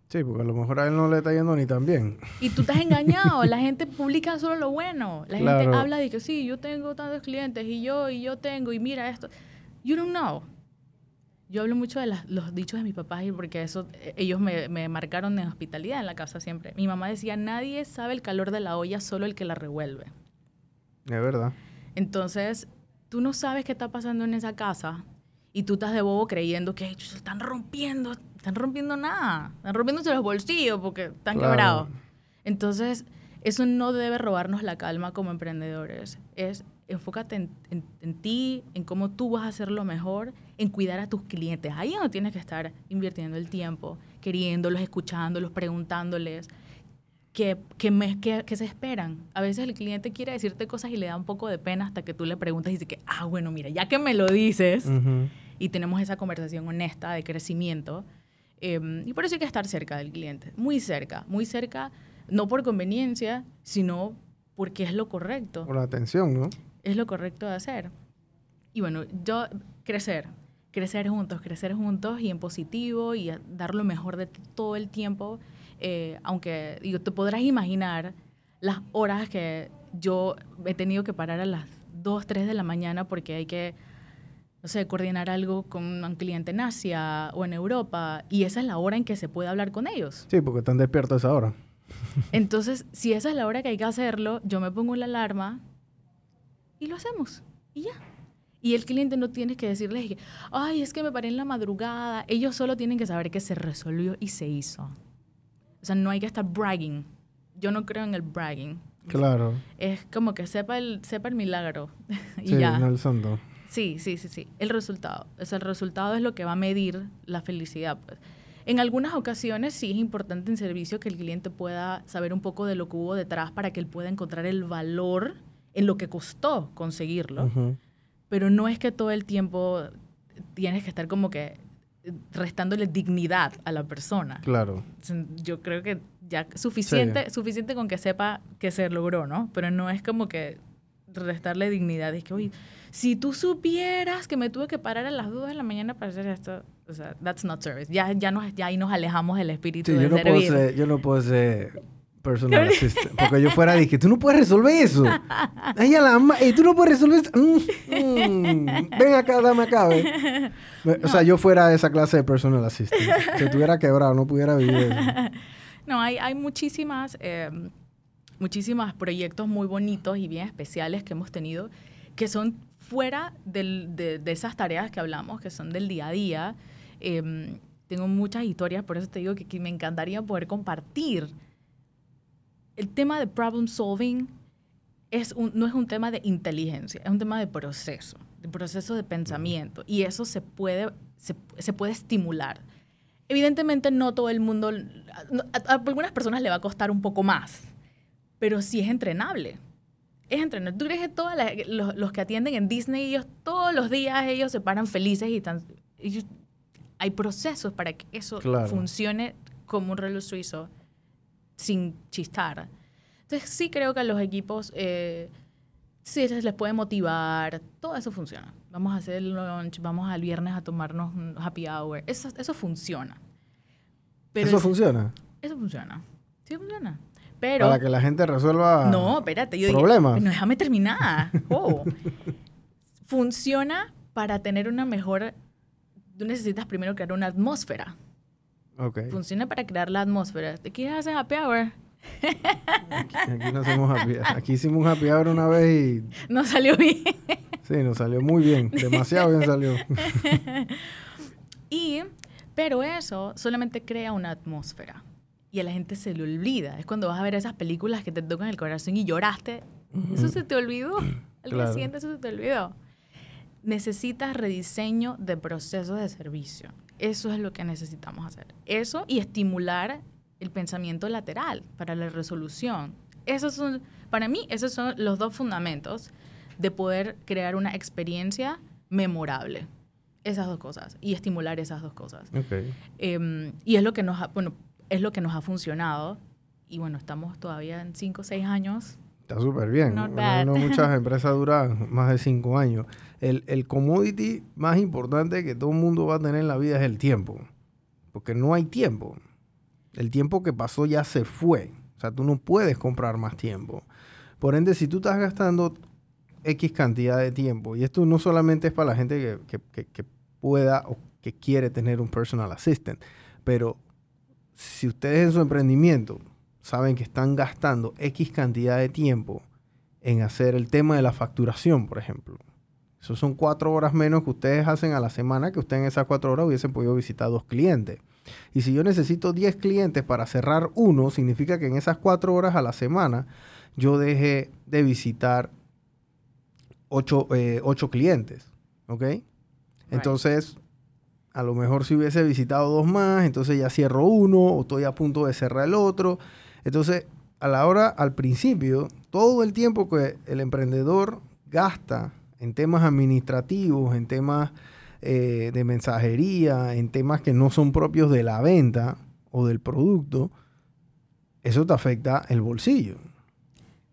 Sí, porque a lo mejor a él no le está yendo ni tan bien. Y tú estás engañado, la gente publica solo lo bueno, la gente habla de que sí, yo tengo tantos clientes y yo, y yo tengo, y mira esto. You don't know. Yo hablo mucho de los dichos de mis papás porque eso, eh, ellos me, me, marcaron en hospitalidad en la casa siempre. Mi mamá decía, nadie sabe el calor de la olla, solo el que la revuelve. Es verdad. Entonces, tú no sabes qué está pasando en esa casa y tú estás de bobo creyendo que ellos están rompiendo, están rompiendo nada, están rompiéndose los bolsillos porque están quebrados. Entonces, eso no debe robarnos la calma como emprendedores. Es enfócate en, ti, en cómo tú vas a hacerlo mejor, en cuidar a tus clientes. Ahí no tienes que estar invirtiendo el tiempo, queriéndolos, escuchándolos, preguntándoles qué, qué, se esperan. A veces el cliente quiere decirte cosas y le da un poco de pena hasta que tú le preguntas y dice que, ah, bueno, mira, ya que me lo dices y tenemos esa conversación honesta de crecimiento, em, y por eso hay que estar cerca del cliente, muy cerca, muy cerca, no por conveniencia, sino porque es lo correcto. Por la atención, ¿no? es lo correcto de hacer. Y bueno, yo crecer, crecer juntos, crecer juntos y en positivo y dar lo mejor de todo el tiempo. Eh, aunque digo, te podrás imaginar las horas que yo he tenido que parar a las 2, 3 de la mañana porque hay que, no sé, coordinar algo con un cliente en Asia o en Europa y esa es la hora en que se puede hablar con ellos. Sí, porque están despiertos a esa hora. Entonces, si esa es la hora que hay que hacerlo, yo me pongo la alarma y lo hacemos. Y ya. Y el cliente no tiene que decirles que, ay, es que me paré en la madrugada. Ellos solo tienen que saber que se resolvió y se hizo. O sea, no hay que estar bragging. Yo no creo en el bragging. Claro. Es como que sepa el, sepa el milagro. y sí, ya. No el santo. Sí, sí, sí, sí. El resultado. O sea, el resultado es lo que va a medir la felicidad. Pues. En algunas ocasiones sí es importante en servicio que el cliente pueda saber un poco de lo que hubo detrás para que él pueda encontrar el valor en lo que costó conseguirlo. Pero no es que todo el tiempo tienes que estar como que restándole dignidad a la persona. Claro. Yo creo que ya suficiente, suficiente con que sepa que se logró, ¿no? Pero no es como que restarle dignidad. Es que, oye, si tú supieras que me tuve que parar a las 2 de la mañana para hacer esto, o sea, that's not service. Ya, ya, nos, ya ahí nos alejamos del espíritu sí, del yo no Puedo ser, yo no puedo ser personal assistant. Porque yo fuera dije, tú no puedes resolver eso. Ella la ama, y tú no puedes resolver eso. Mm, mm. ven acá, dame acá. O sea, yo fuera esa clase de personal assistant. Si estuviera quebrado, no pudiera vivir No, hay, hay muchísimas, eh, muchísimos proyectos muy bonitos y bien especiales que hemos tenido que son fuera del, de, de, esas tareas que hablamos, que son del día a día. Eh, tengo muchas historias, por eso te digo que, que me encantaría poder compartir el tema de problem solving es no es un tema de inteligencia, es un tema de proceso, de proceso de pensamiento. Y eso se puede, se, puede estimular. Evidentemente no todo el mundo, a, algunas personas le va a costar un poco más, pero sí es entrenable. Es entrenable. ¿Tú crees que todos los, que atienden en Disney, ellos todos los días ellos se paran felices y están... hay procesos para que eso funcione como un reloj suizo sin chistar. Entonces sí creo que a los equipos eh, sí les puede motivar, todo eso funciona. Vamos a hacer el lunch, vamos al viernes a tomarnos un happy hour, eso, eso funciona. ¿Eso funciona? Eso funciona. Sí funciona. Pero, Para que la gente resuelva no, espérate, yo problemas. no, déjame terminar. Oh. funciona para tener una mejor... Tú necesitas primero crear una atmósfera. Okay. Funciona para crear la atmósfera. ¿De qué haces happy hour? Aquí, no hacemos happy, aquí hicimos un happy hour una vez y... No salió bien. Sí, nos salió muy bien. Demasiado bien salió. y, pero eso solamente crea una atmósfera. Y a la gente se le olvida. Es cuando vas a ver esas películas que te tocan el corazón y lloraste. Eso se te olvidó. Al día siguiente eso se te olvidó. Necesitas rediseño de procesos de servicio. Eso es lo que necesitamos hacer. Eso y estimular el pensamiento lateral para la resolución. Esos son, para mí, esos son los dos fundamentos de poder crear una experiencia memorable. Esas dos cosas. Y estimular esas dos cosas. Okay. Em, y es lo que nos ha, bueno, es lo que nos ha funcionado. Y bueno, estamos todavía en 5 o 6 años. Está súper bien. no muchas empresas duran más de 5 años. El, commodity más importante que todo el mundo va a tener en la vida es el tiempo. Porque no hay tiempo. El tiempo que pasó ya se fue. O sea, tú no puedes comprar más tiempo. Por ende, si tú estás gastando X cantidad de tiempo, y esto no solamente es para la gente que pueda o que quiere tener un personal assistant, pero si ustedes en su emprendimiento saben que están gastando X cantidad de tiempo en hacer el tema de la facturación, por ejemplo, eso son cuatro horas menos que ustedes hacen a la semana, que ustedes en esas cuatro horas hubiesen podido visitar dos clientes. Y si yo necesito 10 clientes para cerrar uno, significa que en esas cuatro horas a la semana yo dejé de visitar ocho, eh, clientes. ¿Ok? Entonces, a lo mejor si hubiese visitado dos más, entonces ya cierro uno o estoy a punto de cerrar el otro. Entonces, a la hora, al principio, todo el tiempo que el emprendedor gasta en temas administrativos, en temas eh, de mensajería, en temas que no son propios de la venta o del producto, eso te afecta el bolsillo.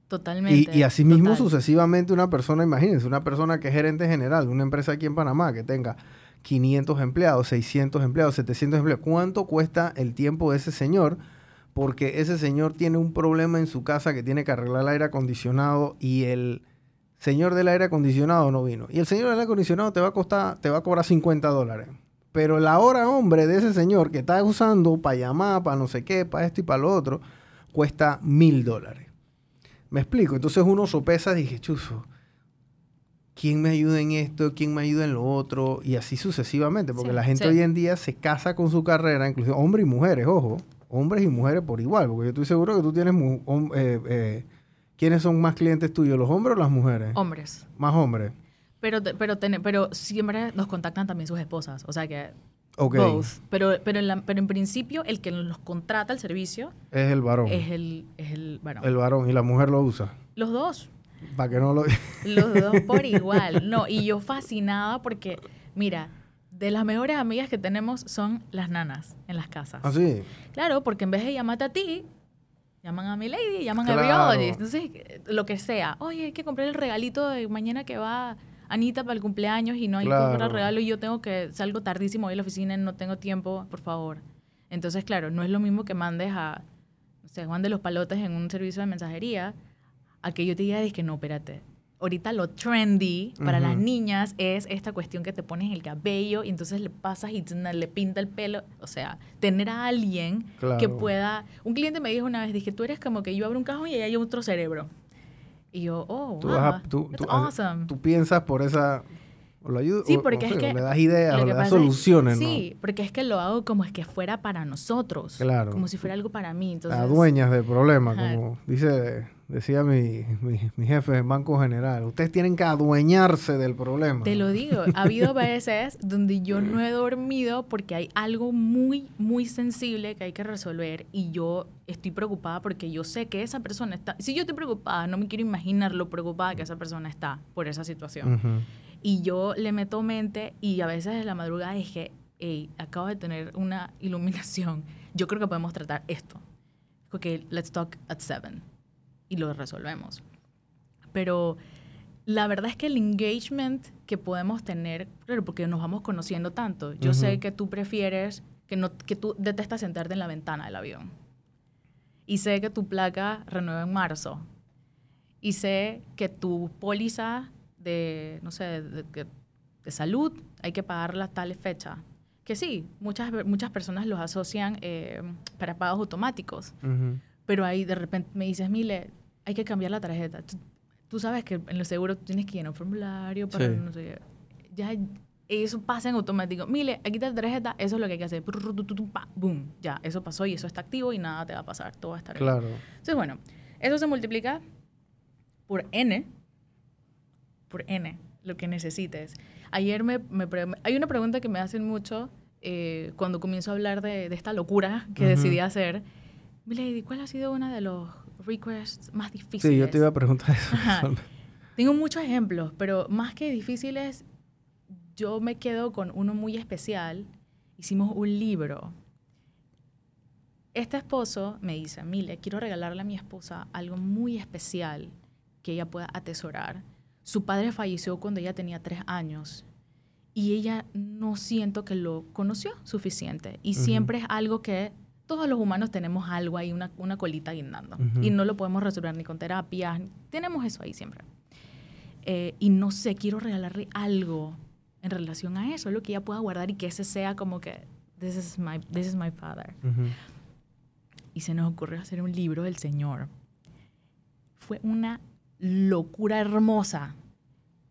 Totalmente. Y, así mismo sucesivamente una persona, imagínense, una persona que es gerente general de una empresa aquí en Panamá que tenga 500 empleados, 600 empleados, 700 empleados, ¿cuánto cuesta el tiempo de ese señor? Porque ese señor tiene un problema en su casa que tiene que arreglar el aire acondicionado y el señor del aire acondicionado no vino. Y el señor del aire acondicionado te va a costar, te va a cobrar 50 dólares. Pero la hora hombre de ese señor que está usando para llamar, para no sé qué, para esto y para lo otro, cuesta mil dólares. Me explico. Entonces uno sopesa y dije, chuzo, ¿quién me ayuda en esto? ¿Quién me ayuda en lo otro? Y así sucesivamente, porque la gente hoy en día se casa con su carrera, incluso hombres y mujeres, ojo, hombres y mujeres por igual, porque yo estoy seguro que tú tienes... Eh, eh, ¿Quiénes son más clientes tuyos, los hombres o las mujeres? Hombres. Más hombres. Pero, pero, pero siempre nos contactan también sus esposas, o sea que... Okay. Both. Pero, pero, en pero en principio, el que nos contrata el servicio... Es el varón. Es el, es el varón. El varón. ¿Y la mujer lo usa? Los dos. Para que no lo... Los dos por igual. No, y yo fascinada porque, mira, de las mejores amigas que tenemos son las nanas en las casas. ¿Ah, sí? Claro, porque en vez de llamarte a ti, llaman a mi lady, llaman a biologist. Entonces, lo que sea. Oye, hay que comprar el regalito de mañana que va Anita para el cumpleaños y no hay que comprar el regalo y yo tengo que salgo tardísimo hoy a la oficina y no tengo tiempo, por favor. Entonces, claro, no es lo mismo que mandes a, no sé, Juan de los Palotes en un servicio de mensajería a que yo te diga, que no, espérate. Ahorita lo trendy para las niñas es esta cuestión que te pones el cabello y entonces le pasas y le pinta el pelo. O sea, tener a alguien que pueda... Un cliente me dijo una vez, dije, tú eres como que yo abro un cajón y ahí hay otro cerebro. Y yo, oh, wow, tú, awesome. Tú piensas por esa... lo ayudo, sí, porque es que... Le das ideas o le das soluciones, Sí, porque es que lo hago como es que fuera para nosotros. Claro. Como si fuera algo para mí. Entonces, dueñas del problema, como dice decía mi, mi, jefe en Banco General, ustedes tienen que adueñarse del problema. Te lo digo, ha habido veces donde yo no he dormido porque hay algo muy, muy sensible que hay que resolver y yo estoy preocupada porque yo sé que esa persona está, si yo estoy preocupada, no me quiero imaginar lo preocupada que esa persona está por esa situación. Y yo le meto mente y a veces en la madrugada dije, hey, acabo de tener una iluminación, yo creo que podemos tratar esto. Ok, let's talk at seven y lo resolvemos. Pero la verdad es que el engagement que podemos tener, claro, porque nos vamos conociendo tanto, yo sé que tú prefieres, que, no, que tú detestas sentarte en la ventana del avión. y sé que tu placa renueva en marzo y sé que tu póliza de, no sé, de, salud hay que pagarla a tal fecha. Que sí, muchas, muchas personas los asocian eh, para pagos automáticos, pero ahí de repente me dices, Mile, hay que cambiar la tarjeta. Tú, sabes que en los seguros tienes que llenar un formulario para no sé, ya eso pasa en automático. Mire, aquí está la tarjeta, eso es lo que hay que hacer. Boom, ya, eso pasó y eso está activo y nada te va a pasar, todo va a estar Claro. Entonces, bueno, eso se multiplica por n, por n, lo que necesites. Ayer me, me hay una pregunta que me hacen mucho eh, cuando comienzo a hablar de, de esta locura que decidí hacer. Milady, ¿cuál ha sido uno de los requests más difíciles? Sí, yo te iba a preguntar eso. Tengo muchos ejemplos, pero más que difíciles, yo me quedo con uno muy especial. Hicimos un libro. Este esposo me dice, Mile, quiero regalarle a mi esposa algo muy especial que ella pueda atesorar. Su padre falleció cuando ella tenía tres años y ella no siento que lo conoció suficiente. Y siempre es algo que todos los humanos tenemos algo ahí, una, una colita guindando. Y no lo podemos resolver ni con terapias. Tenemos eso ahí siempre. Eh, y no sé, quiero regalarle algo en relación a eso, lo que ella pueda guardar y que ese sea como que, this is my, this is my father. Y se nos ocurrió hacer un libro del Señor. Fue una locura hermosa.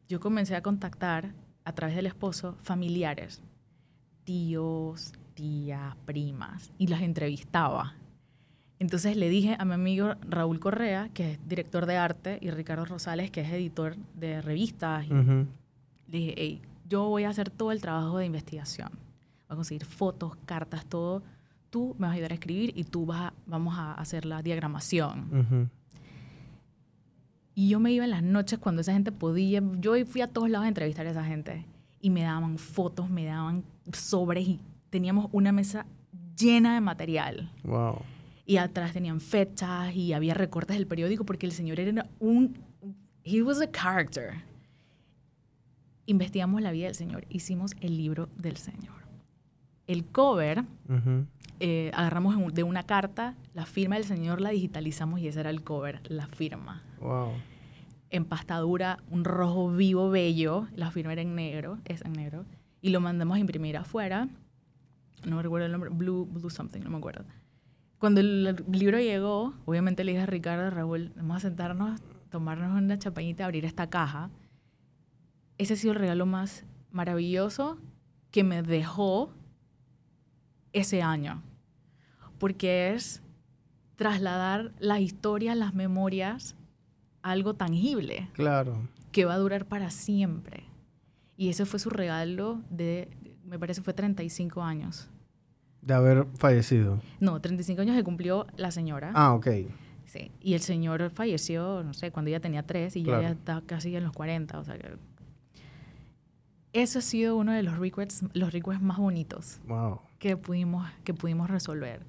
Yo comencé a contactar a través del esposo familiares, tíos, tías, primas, y las entrevistaba. Entonces le dije a mi amigo Raúl Correa, que es director de arte, y Ricardo Rosales, que es editor de revistas, y le dije, hey, yo voy a hacer todo el trabajo de investigación. Voy a conseguir fotos, cartas, todo. Tú me vas a ayudar a escribir y tú vas vamos a hacer la diagramación. Y yo me iba en las noches cuando esa gente podía. Yo fui a todos lados a entrevistar a esa gente. Y me daban fotos, me daban sobres y teníamos una mesa llena de material. Wow. Y atrás tenían fechas y había recortes del periódico porque el señor era un. He was a character investigamos la vida del Señor, hicimos el libro del Señor. El cover, eh, agarramos de una carta, la firma del Señor la digitalizamos y ese era el cover, la firma. Wow. Empastadura, un rojo vivo bello, la firma era en negro, es en negro, y lo mandamos a imprimir afuera. No recuerdo el nombre, Blue, Blue something, no me acuerdo. Cuando el libro llegó, obviamente le dije a Ricardo, Raúl, vamos a sentarnos, tomarnos una champañita, abrir esta caja ese ha sido el regalo más maravilloso que me dejó ese año. Porque es trasladar las historias, las memorias a algo tangible. Claro. Que va a durar para siempre. Y ese fue su regalo de, me parece, fue 35 años. De haber fallecido. No, 35 años que cumplió la señora. Ah, ok. Sí. Y el señor falleció, no sé, cuando ella tenía tres y ya está casi en los 40. O sea, que eso ha sido uno de los requests, los requests más bonitos que, pudimos, que pudimos resolver.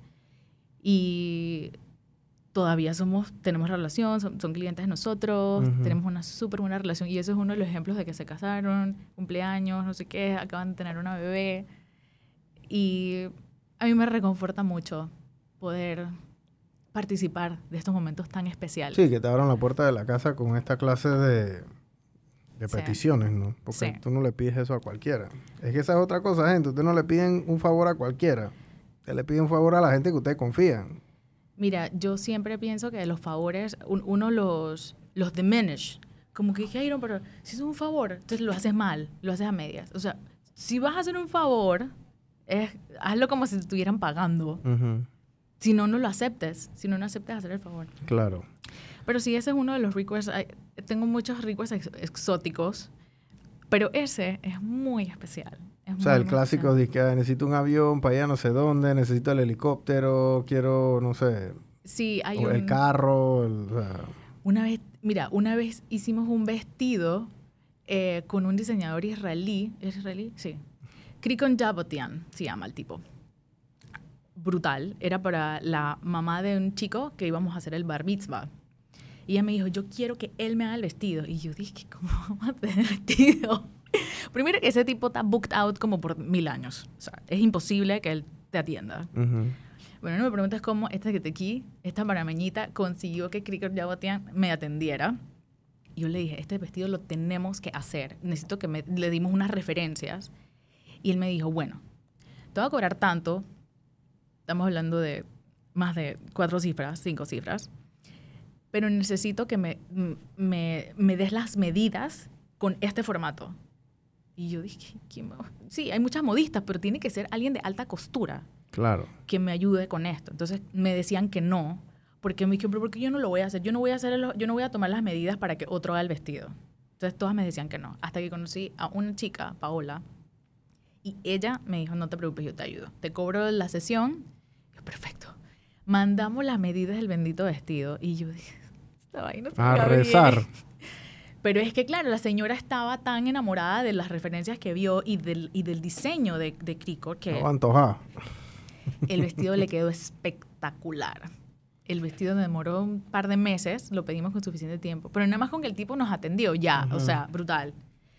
Y todavía somos, tenemos relación, son, clientes de nosotros, tenemos una súper buena relación y eso es uno de los ejemplos de que se casaron, cumpleaños, no sé qué, acaban de tener una bebé. Y a mí me reconforta mucho poder participar de estos momentos tan especiales. Sí, que te abran la puerta de la casa con esta clase de, de peticiones, ¿no? Porque tú no le pides eso a cualquiera. Es que esa es otra cosa, gente. Ustedes no le piden un favor a cualquiera. Usted le piden un favor a la gente que ustedes confían. Mira, yo siempre pienso que los favores, uno los, los diminish. Como que dije, pero si es un favor, entonces lo haces mal, lo haces a medias. O sea, si vas a hacer un favor, es, hazlo como si te estuvieran pagando. Si no, no lo aceptes. Si no, no aceptes hacer el favor. Claro. Pero sí, ese es uno de los requests tengo muchos ricos exóticos, pero ese es muy especial. O sea, el clásico de que necesito un avión para allá no sé dónde, necesito el helicóptero, quiero, no sé. Sí, hay El carro. Una vez, mira, una vez hicimos un vestido eh, con un diseñador israelí. ¿Es israelí? Sí. Krikon Jabotian se llama el tipo. Brutal. Era para la mamá de un chico que íbamos a hacer el bar mitzvah. Y ella me dijo, yo quiero que él me haga el vestido. Y yo dije, ¿cómo vamos a tener vestido? Primero, ese tipo está booked out como por mil años. O sea, es imposible que él te atienda. Bueno, no me preguntas cómo esta que te aquí, esta parameñita, consiguió que Cricket Yabotian me atendiera. Y yo le dije, este vestido lo tenemos que hacer. Necesito que me, le dimos unas referencias. Y él me dijo, bueno, te voy a cobrar tanto. Estamos hablando de más de cuatro cifras, cinco cifras. Pero necesito que me, me, me des las medidas con este formato. Y yo dije, ¿quién sí, hay muchas modistas, pero tiene que ser alguien de alta costura. Claro. Que me ayude con esto. Entonces me decían que no, porque me dijeron, pero ¿por qué yo no lo voy a hacer? Yo no voy a hacer yo no voy a tomar las medidas para que otro haga el vestido. Entonces todas me decían que no, hasta que conocí a una chica, Paola, y ella me dijo, no te preocupes, yo te ayudo. Te cobro la sesión. Yo, perfecto. Mandamos las medidas del bendito vestido y yo dije, esta vaina se A rezar. Pero es que, claro, la señora estaba tan enamorada de las referencias que vio y del, y del diseño de, de Crico que... No El vestido le quedó espectacular. El vestido demoró un par de meses, lo pedimos con suficiente tiempo, pero nada más con que el tipo nos atendió ya, o sea, brutal.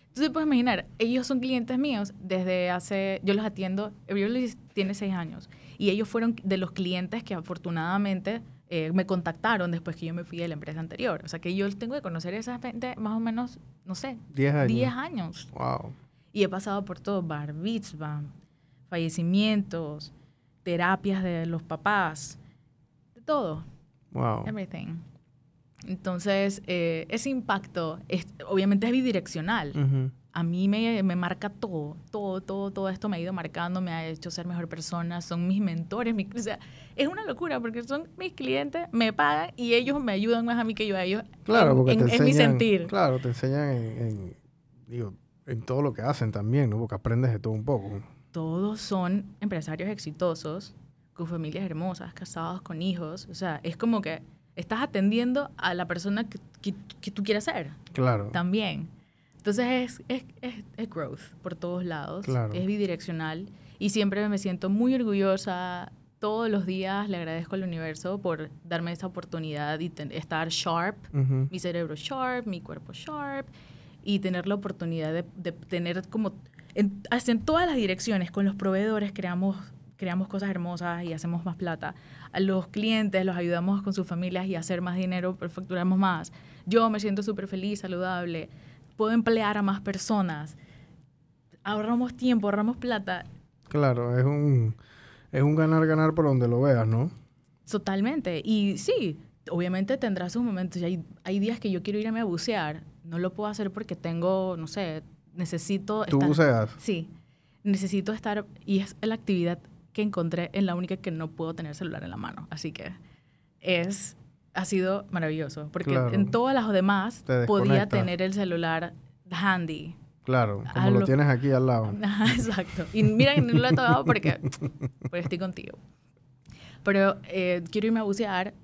Entonces puedes imaginar, ellos son clientes míos desde hace, yo los atiendo, Everly tiene seis años, y ellos fueron de los clientes que afortunadamente eh, me contactaron después que yo me fui de la empresa anterior. O sea que yo tengo que conocer a esa gente más o menos, no sé, 10 años. 10 años. Wow. Y he pasado por todo, bar mitzvah, fallecimientos, terapias de los papás, de todo. Wow. Everything. Entonces, eh, ese impacto es, obviamente es bidireccional a mí me, me, marca todo, todo, todo, todo esto me ha ido marcando, me ha hecho ser mejor persona, son mis mentores, mi, o sea, es una locura porque son mis clientes, me pagan y ellos me ayudan más a mí que yo a ellos claro, porque en, te mi sentir. Claro, te enseñan en, digo, en todo lo que hacen también, ¿no? Porque aprendes de todo un poco. Todos son empresarios exitosos, con familias hermosas, casados con hijos, o sea, es como que estás atendiendo a la persona que, que, que tú quieres ser. Claro. También. Entonces es, es, es, growth por todos lados, es bidireccional y siempre me siento muy orgullosa. Todos los días le agradezco al universo por darme esa oportunidad y estar sharp, mi cerebro sharp, mi cuerpo sharp y tener la oportunidad de, de tener como en, en todas las direcciones, con los proveedores creamos creamos cosas hermosas y hacemos más plata. A los clientes los ayudamos con sus familias y hacer más dinero, facturamos más. Yo me siento súper feliz, saludable puedo emplear a más personas. Ahorramos tiempo, ahorramos plata. Claro, es un, es un ganar-ganar por donde lo veas, ¿no? Totalmente. Y sí, obviamente tendrá sus momentos. Hay, hay días que yo quiero irme a bucear. No lo puedo hacer porque tengo, no sé, necesito... ¿Tú buceas? Sí. Necesito estar... Y es la actividad que encontré en la única que no puedo tener celular en la mano. Así que es ha sido maravilloso, porque en todas las demás podía tener el celular handy. Claro, como lo, tienes aquí al lado. Exacto. Y mira, no lo he tomado porque, porque estoy contigo. Pero eh, quiero irme a bucear,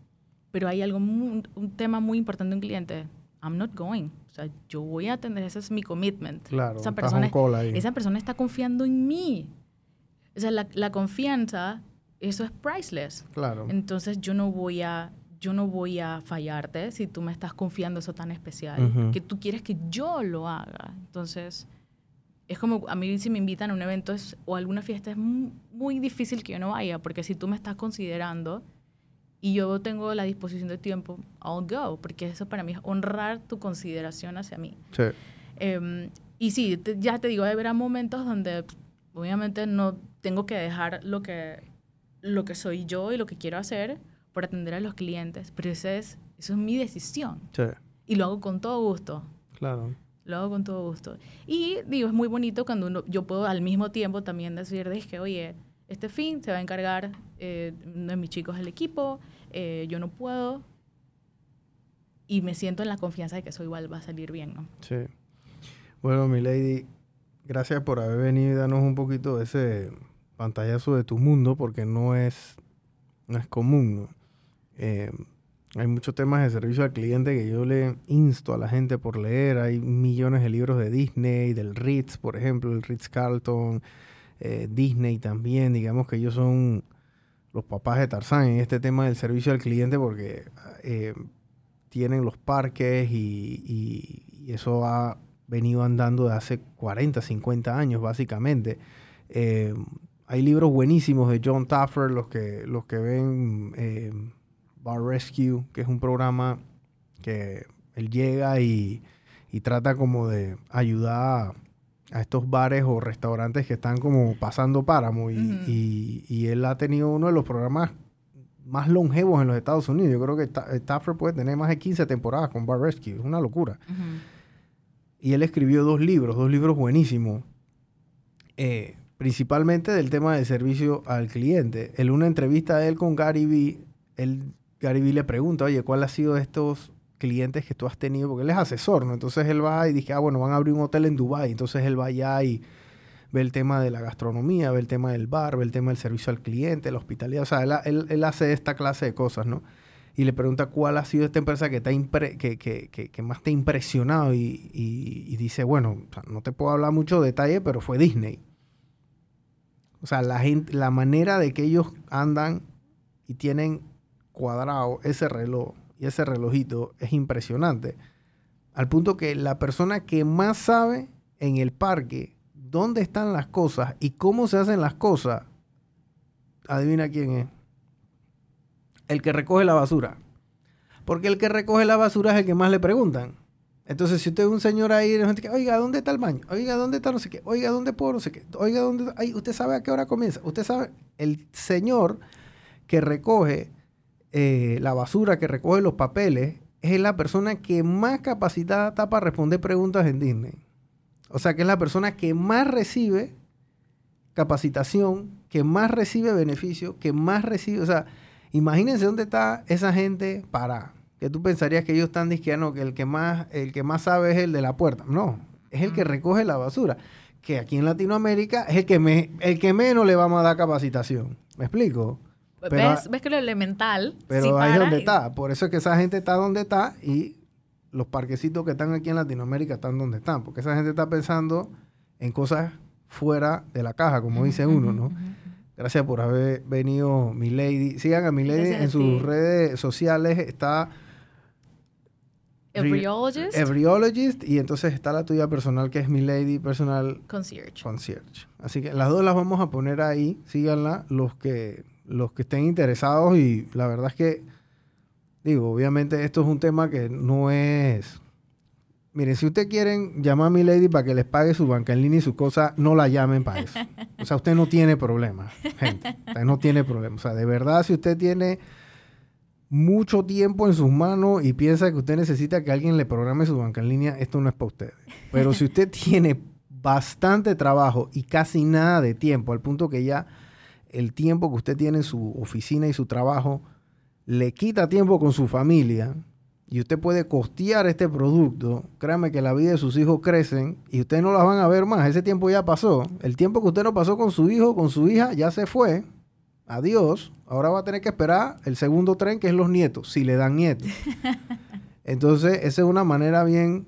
pero hay algo, un tema muy importante de un cliente. I'm not going. O sea, yo voy a atender, ese es mi commitment. Claro, esa persona, esa persona está confiando en mí. O sea, la, la confianza, eso es priceless. Claro. Entonces yo no voy a yo no voy a fallarte si tú me estás confiando eso tan especial, que tú quieres que yo lo haga. Entonces, es como a mí si me invitan a un evento es, o alguna fiesta es muy, difícil que yo no vaya, porque si tú me estás considerando y yo tengo la disposición de tiempo, I'll go, porque eso para mí es honrar tu consideración hacia mí. Sí. Em, y sí, ya te digo, habrá momentos donde obviamente no tengo que dejar lo que, lo que soy yo y lo que quiero hacer por atender a los clientes, pero eso es, eso es mi decisión. Sí. Y lo hago con todo gusto. Claro. Lo hago con todo gusto. Y digo, es muy bonito cuando uno, yo puedo al mismo tiempo también decir, que, oye, este fin se va a encargar eh, de mis chicos del equipo, eh, yo no puedo, y me siento en la confianza de que eso igual va a salir bien, ¿no? Sí. Bueno, mi lady, gracias por haber venido y darnos un poquito de ese pantallazo de tu mundo, porque no es, no es común, ¿no? Eh, hay muchos temas de servicio al cliente que yo le insto a la gente por leer. Hay millones de libros de Disney, del Ritz, por ejemplo, el Ritz Carlton, eh, Disney también. Digamos que ellos son los papás de Tarzán en este tema del servicio al cliente porque eh, tienen los parques y, eso ha venido andando de hace 40, 50 años básicamente. hay libros buenísimos de John Taffer, los que, los que ven Bar Rescue, que es un programa que él llega y, trata como de ayudar a estos bares o restaurantes que están como pasando páramo. Y, y, él ha tenido uno de los programas más longevos en los Estados Unidos. Yo creo que Taffer puede tener más de 15 temporadas con Bar Rescue. Es una locura. Y él escribió dos libros, dos libros buenísimos. Eh, principalmente del tema del servicio al cliente. En una entrevista de él con Gary Vee, él, Gary Vee le pregunta, oye, ¿cuál ha sido estos clientes que tú has tenido? Porque él es asesor, ¿no? Entonces él va y dice, ah, bueno, van a abrir un hotel en Dubái. Entonces él va allá y ve el tema de la gastronomía, ve el tema del bar, ve el tema del servicio al cliente, la hospitalidad. O sea, él, hace esta clase de cosas, ¿no? Y le pregunta cuál ha sido esta empresa que, te que, que, que, más te ha impresionado. Y, y, dice, bueno, no te puedo hablar mucho de detalle, pero fue Disney. O sea, la, gente, la manera de que ellos andan y tienen cuadrado ese reloj y ese relojito es impresionante. Al punto que la persona que más sabe en el parque dónde están las cosas y cómo se hacen las cosas, adivina quién es. El que recoge la basura. Porque el que recoge la basura es el que más le preguntan. Entonces, si usted es un señor ahí, oiga, ¿dónde está el baño? Oiga, ¿dónde está no sé qué? Oiga, ¿dónde puedo no sé qué? Oiga, ¿dónde? Ay, usted sabe a qué hora comienza. Usted sabe, el señor que recoge eh, la basura, que recoge los papeles, es la persona que más capacitada está para responder preguntas en Disney. O sea, que es la persona que más recibe capacitación, que más recibe beneficio, que más recibe. O sea, imagínense dónde está esa gente para que tú pensarías que ellos están diciendo que el que más, el que más sabe es el de la puerta. No, es el que recoge la basura. Que aquí en Latinoamérica es el que, me, el que menos le vamos a dar capacitación. ¿Me explico? ¿Ves, ¿Ves, que lo elemental? Pero ahí es donde está. Por eso es que esa gente está donde está y los parquecitos que están aquí en Latinoamérica están donde están. Porque esa gente está pensando en cosas fuera de la caja, como dice uno, ¿no? Gracias por haber venido, mi lady. Sigan a mi lady en sus redes sociales. Está Embryologist. Embryologist. Y entonces está la tuya personal, que es mi lady personal. Concierge. Concierge. Así que las dos las vamos a poner ahí. Síganla los que, los que estén interesados. Y la verdad es que, digo, obviamente esto es un tema que no es... Miren, si ustedes quieren llamar a mi lady para que les pague su banca en línea y su cosa, no la llamen para eso. O sea, usted no tiene problema, gente. No tiene problema. O sea, de verdad, si usted tiene mucho tiempo en sus manos y piensa que usted necesita que alguien le programe su banca en línea, esto no es para usted. Pero si usted tiene bastante trabajo y casi nada de tiempo, al punto que ya el tiempo que usted tiene en su oficina y su trabajo le quita tiempo con su familia y usted puede costear este producto, créame que la vida de sus hijos crecen y ustedes no las van a ver más. Ese tiempo ya pasó. El tiempo que usted no pasó con su hijo, con su hija, ya se fue adiós, ahora va a tener que esperar el segundo tren, que es los nietos, si le dan nietos. Entonces, esa es una manera bien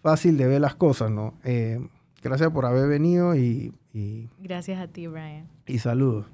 fácil de ver las cosas, ¿no? Eh, gracias por haber venido y, Gracias a ti, Brian. Y saludos.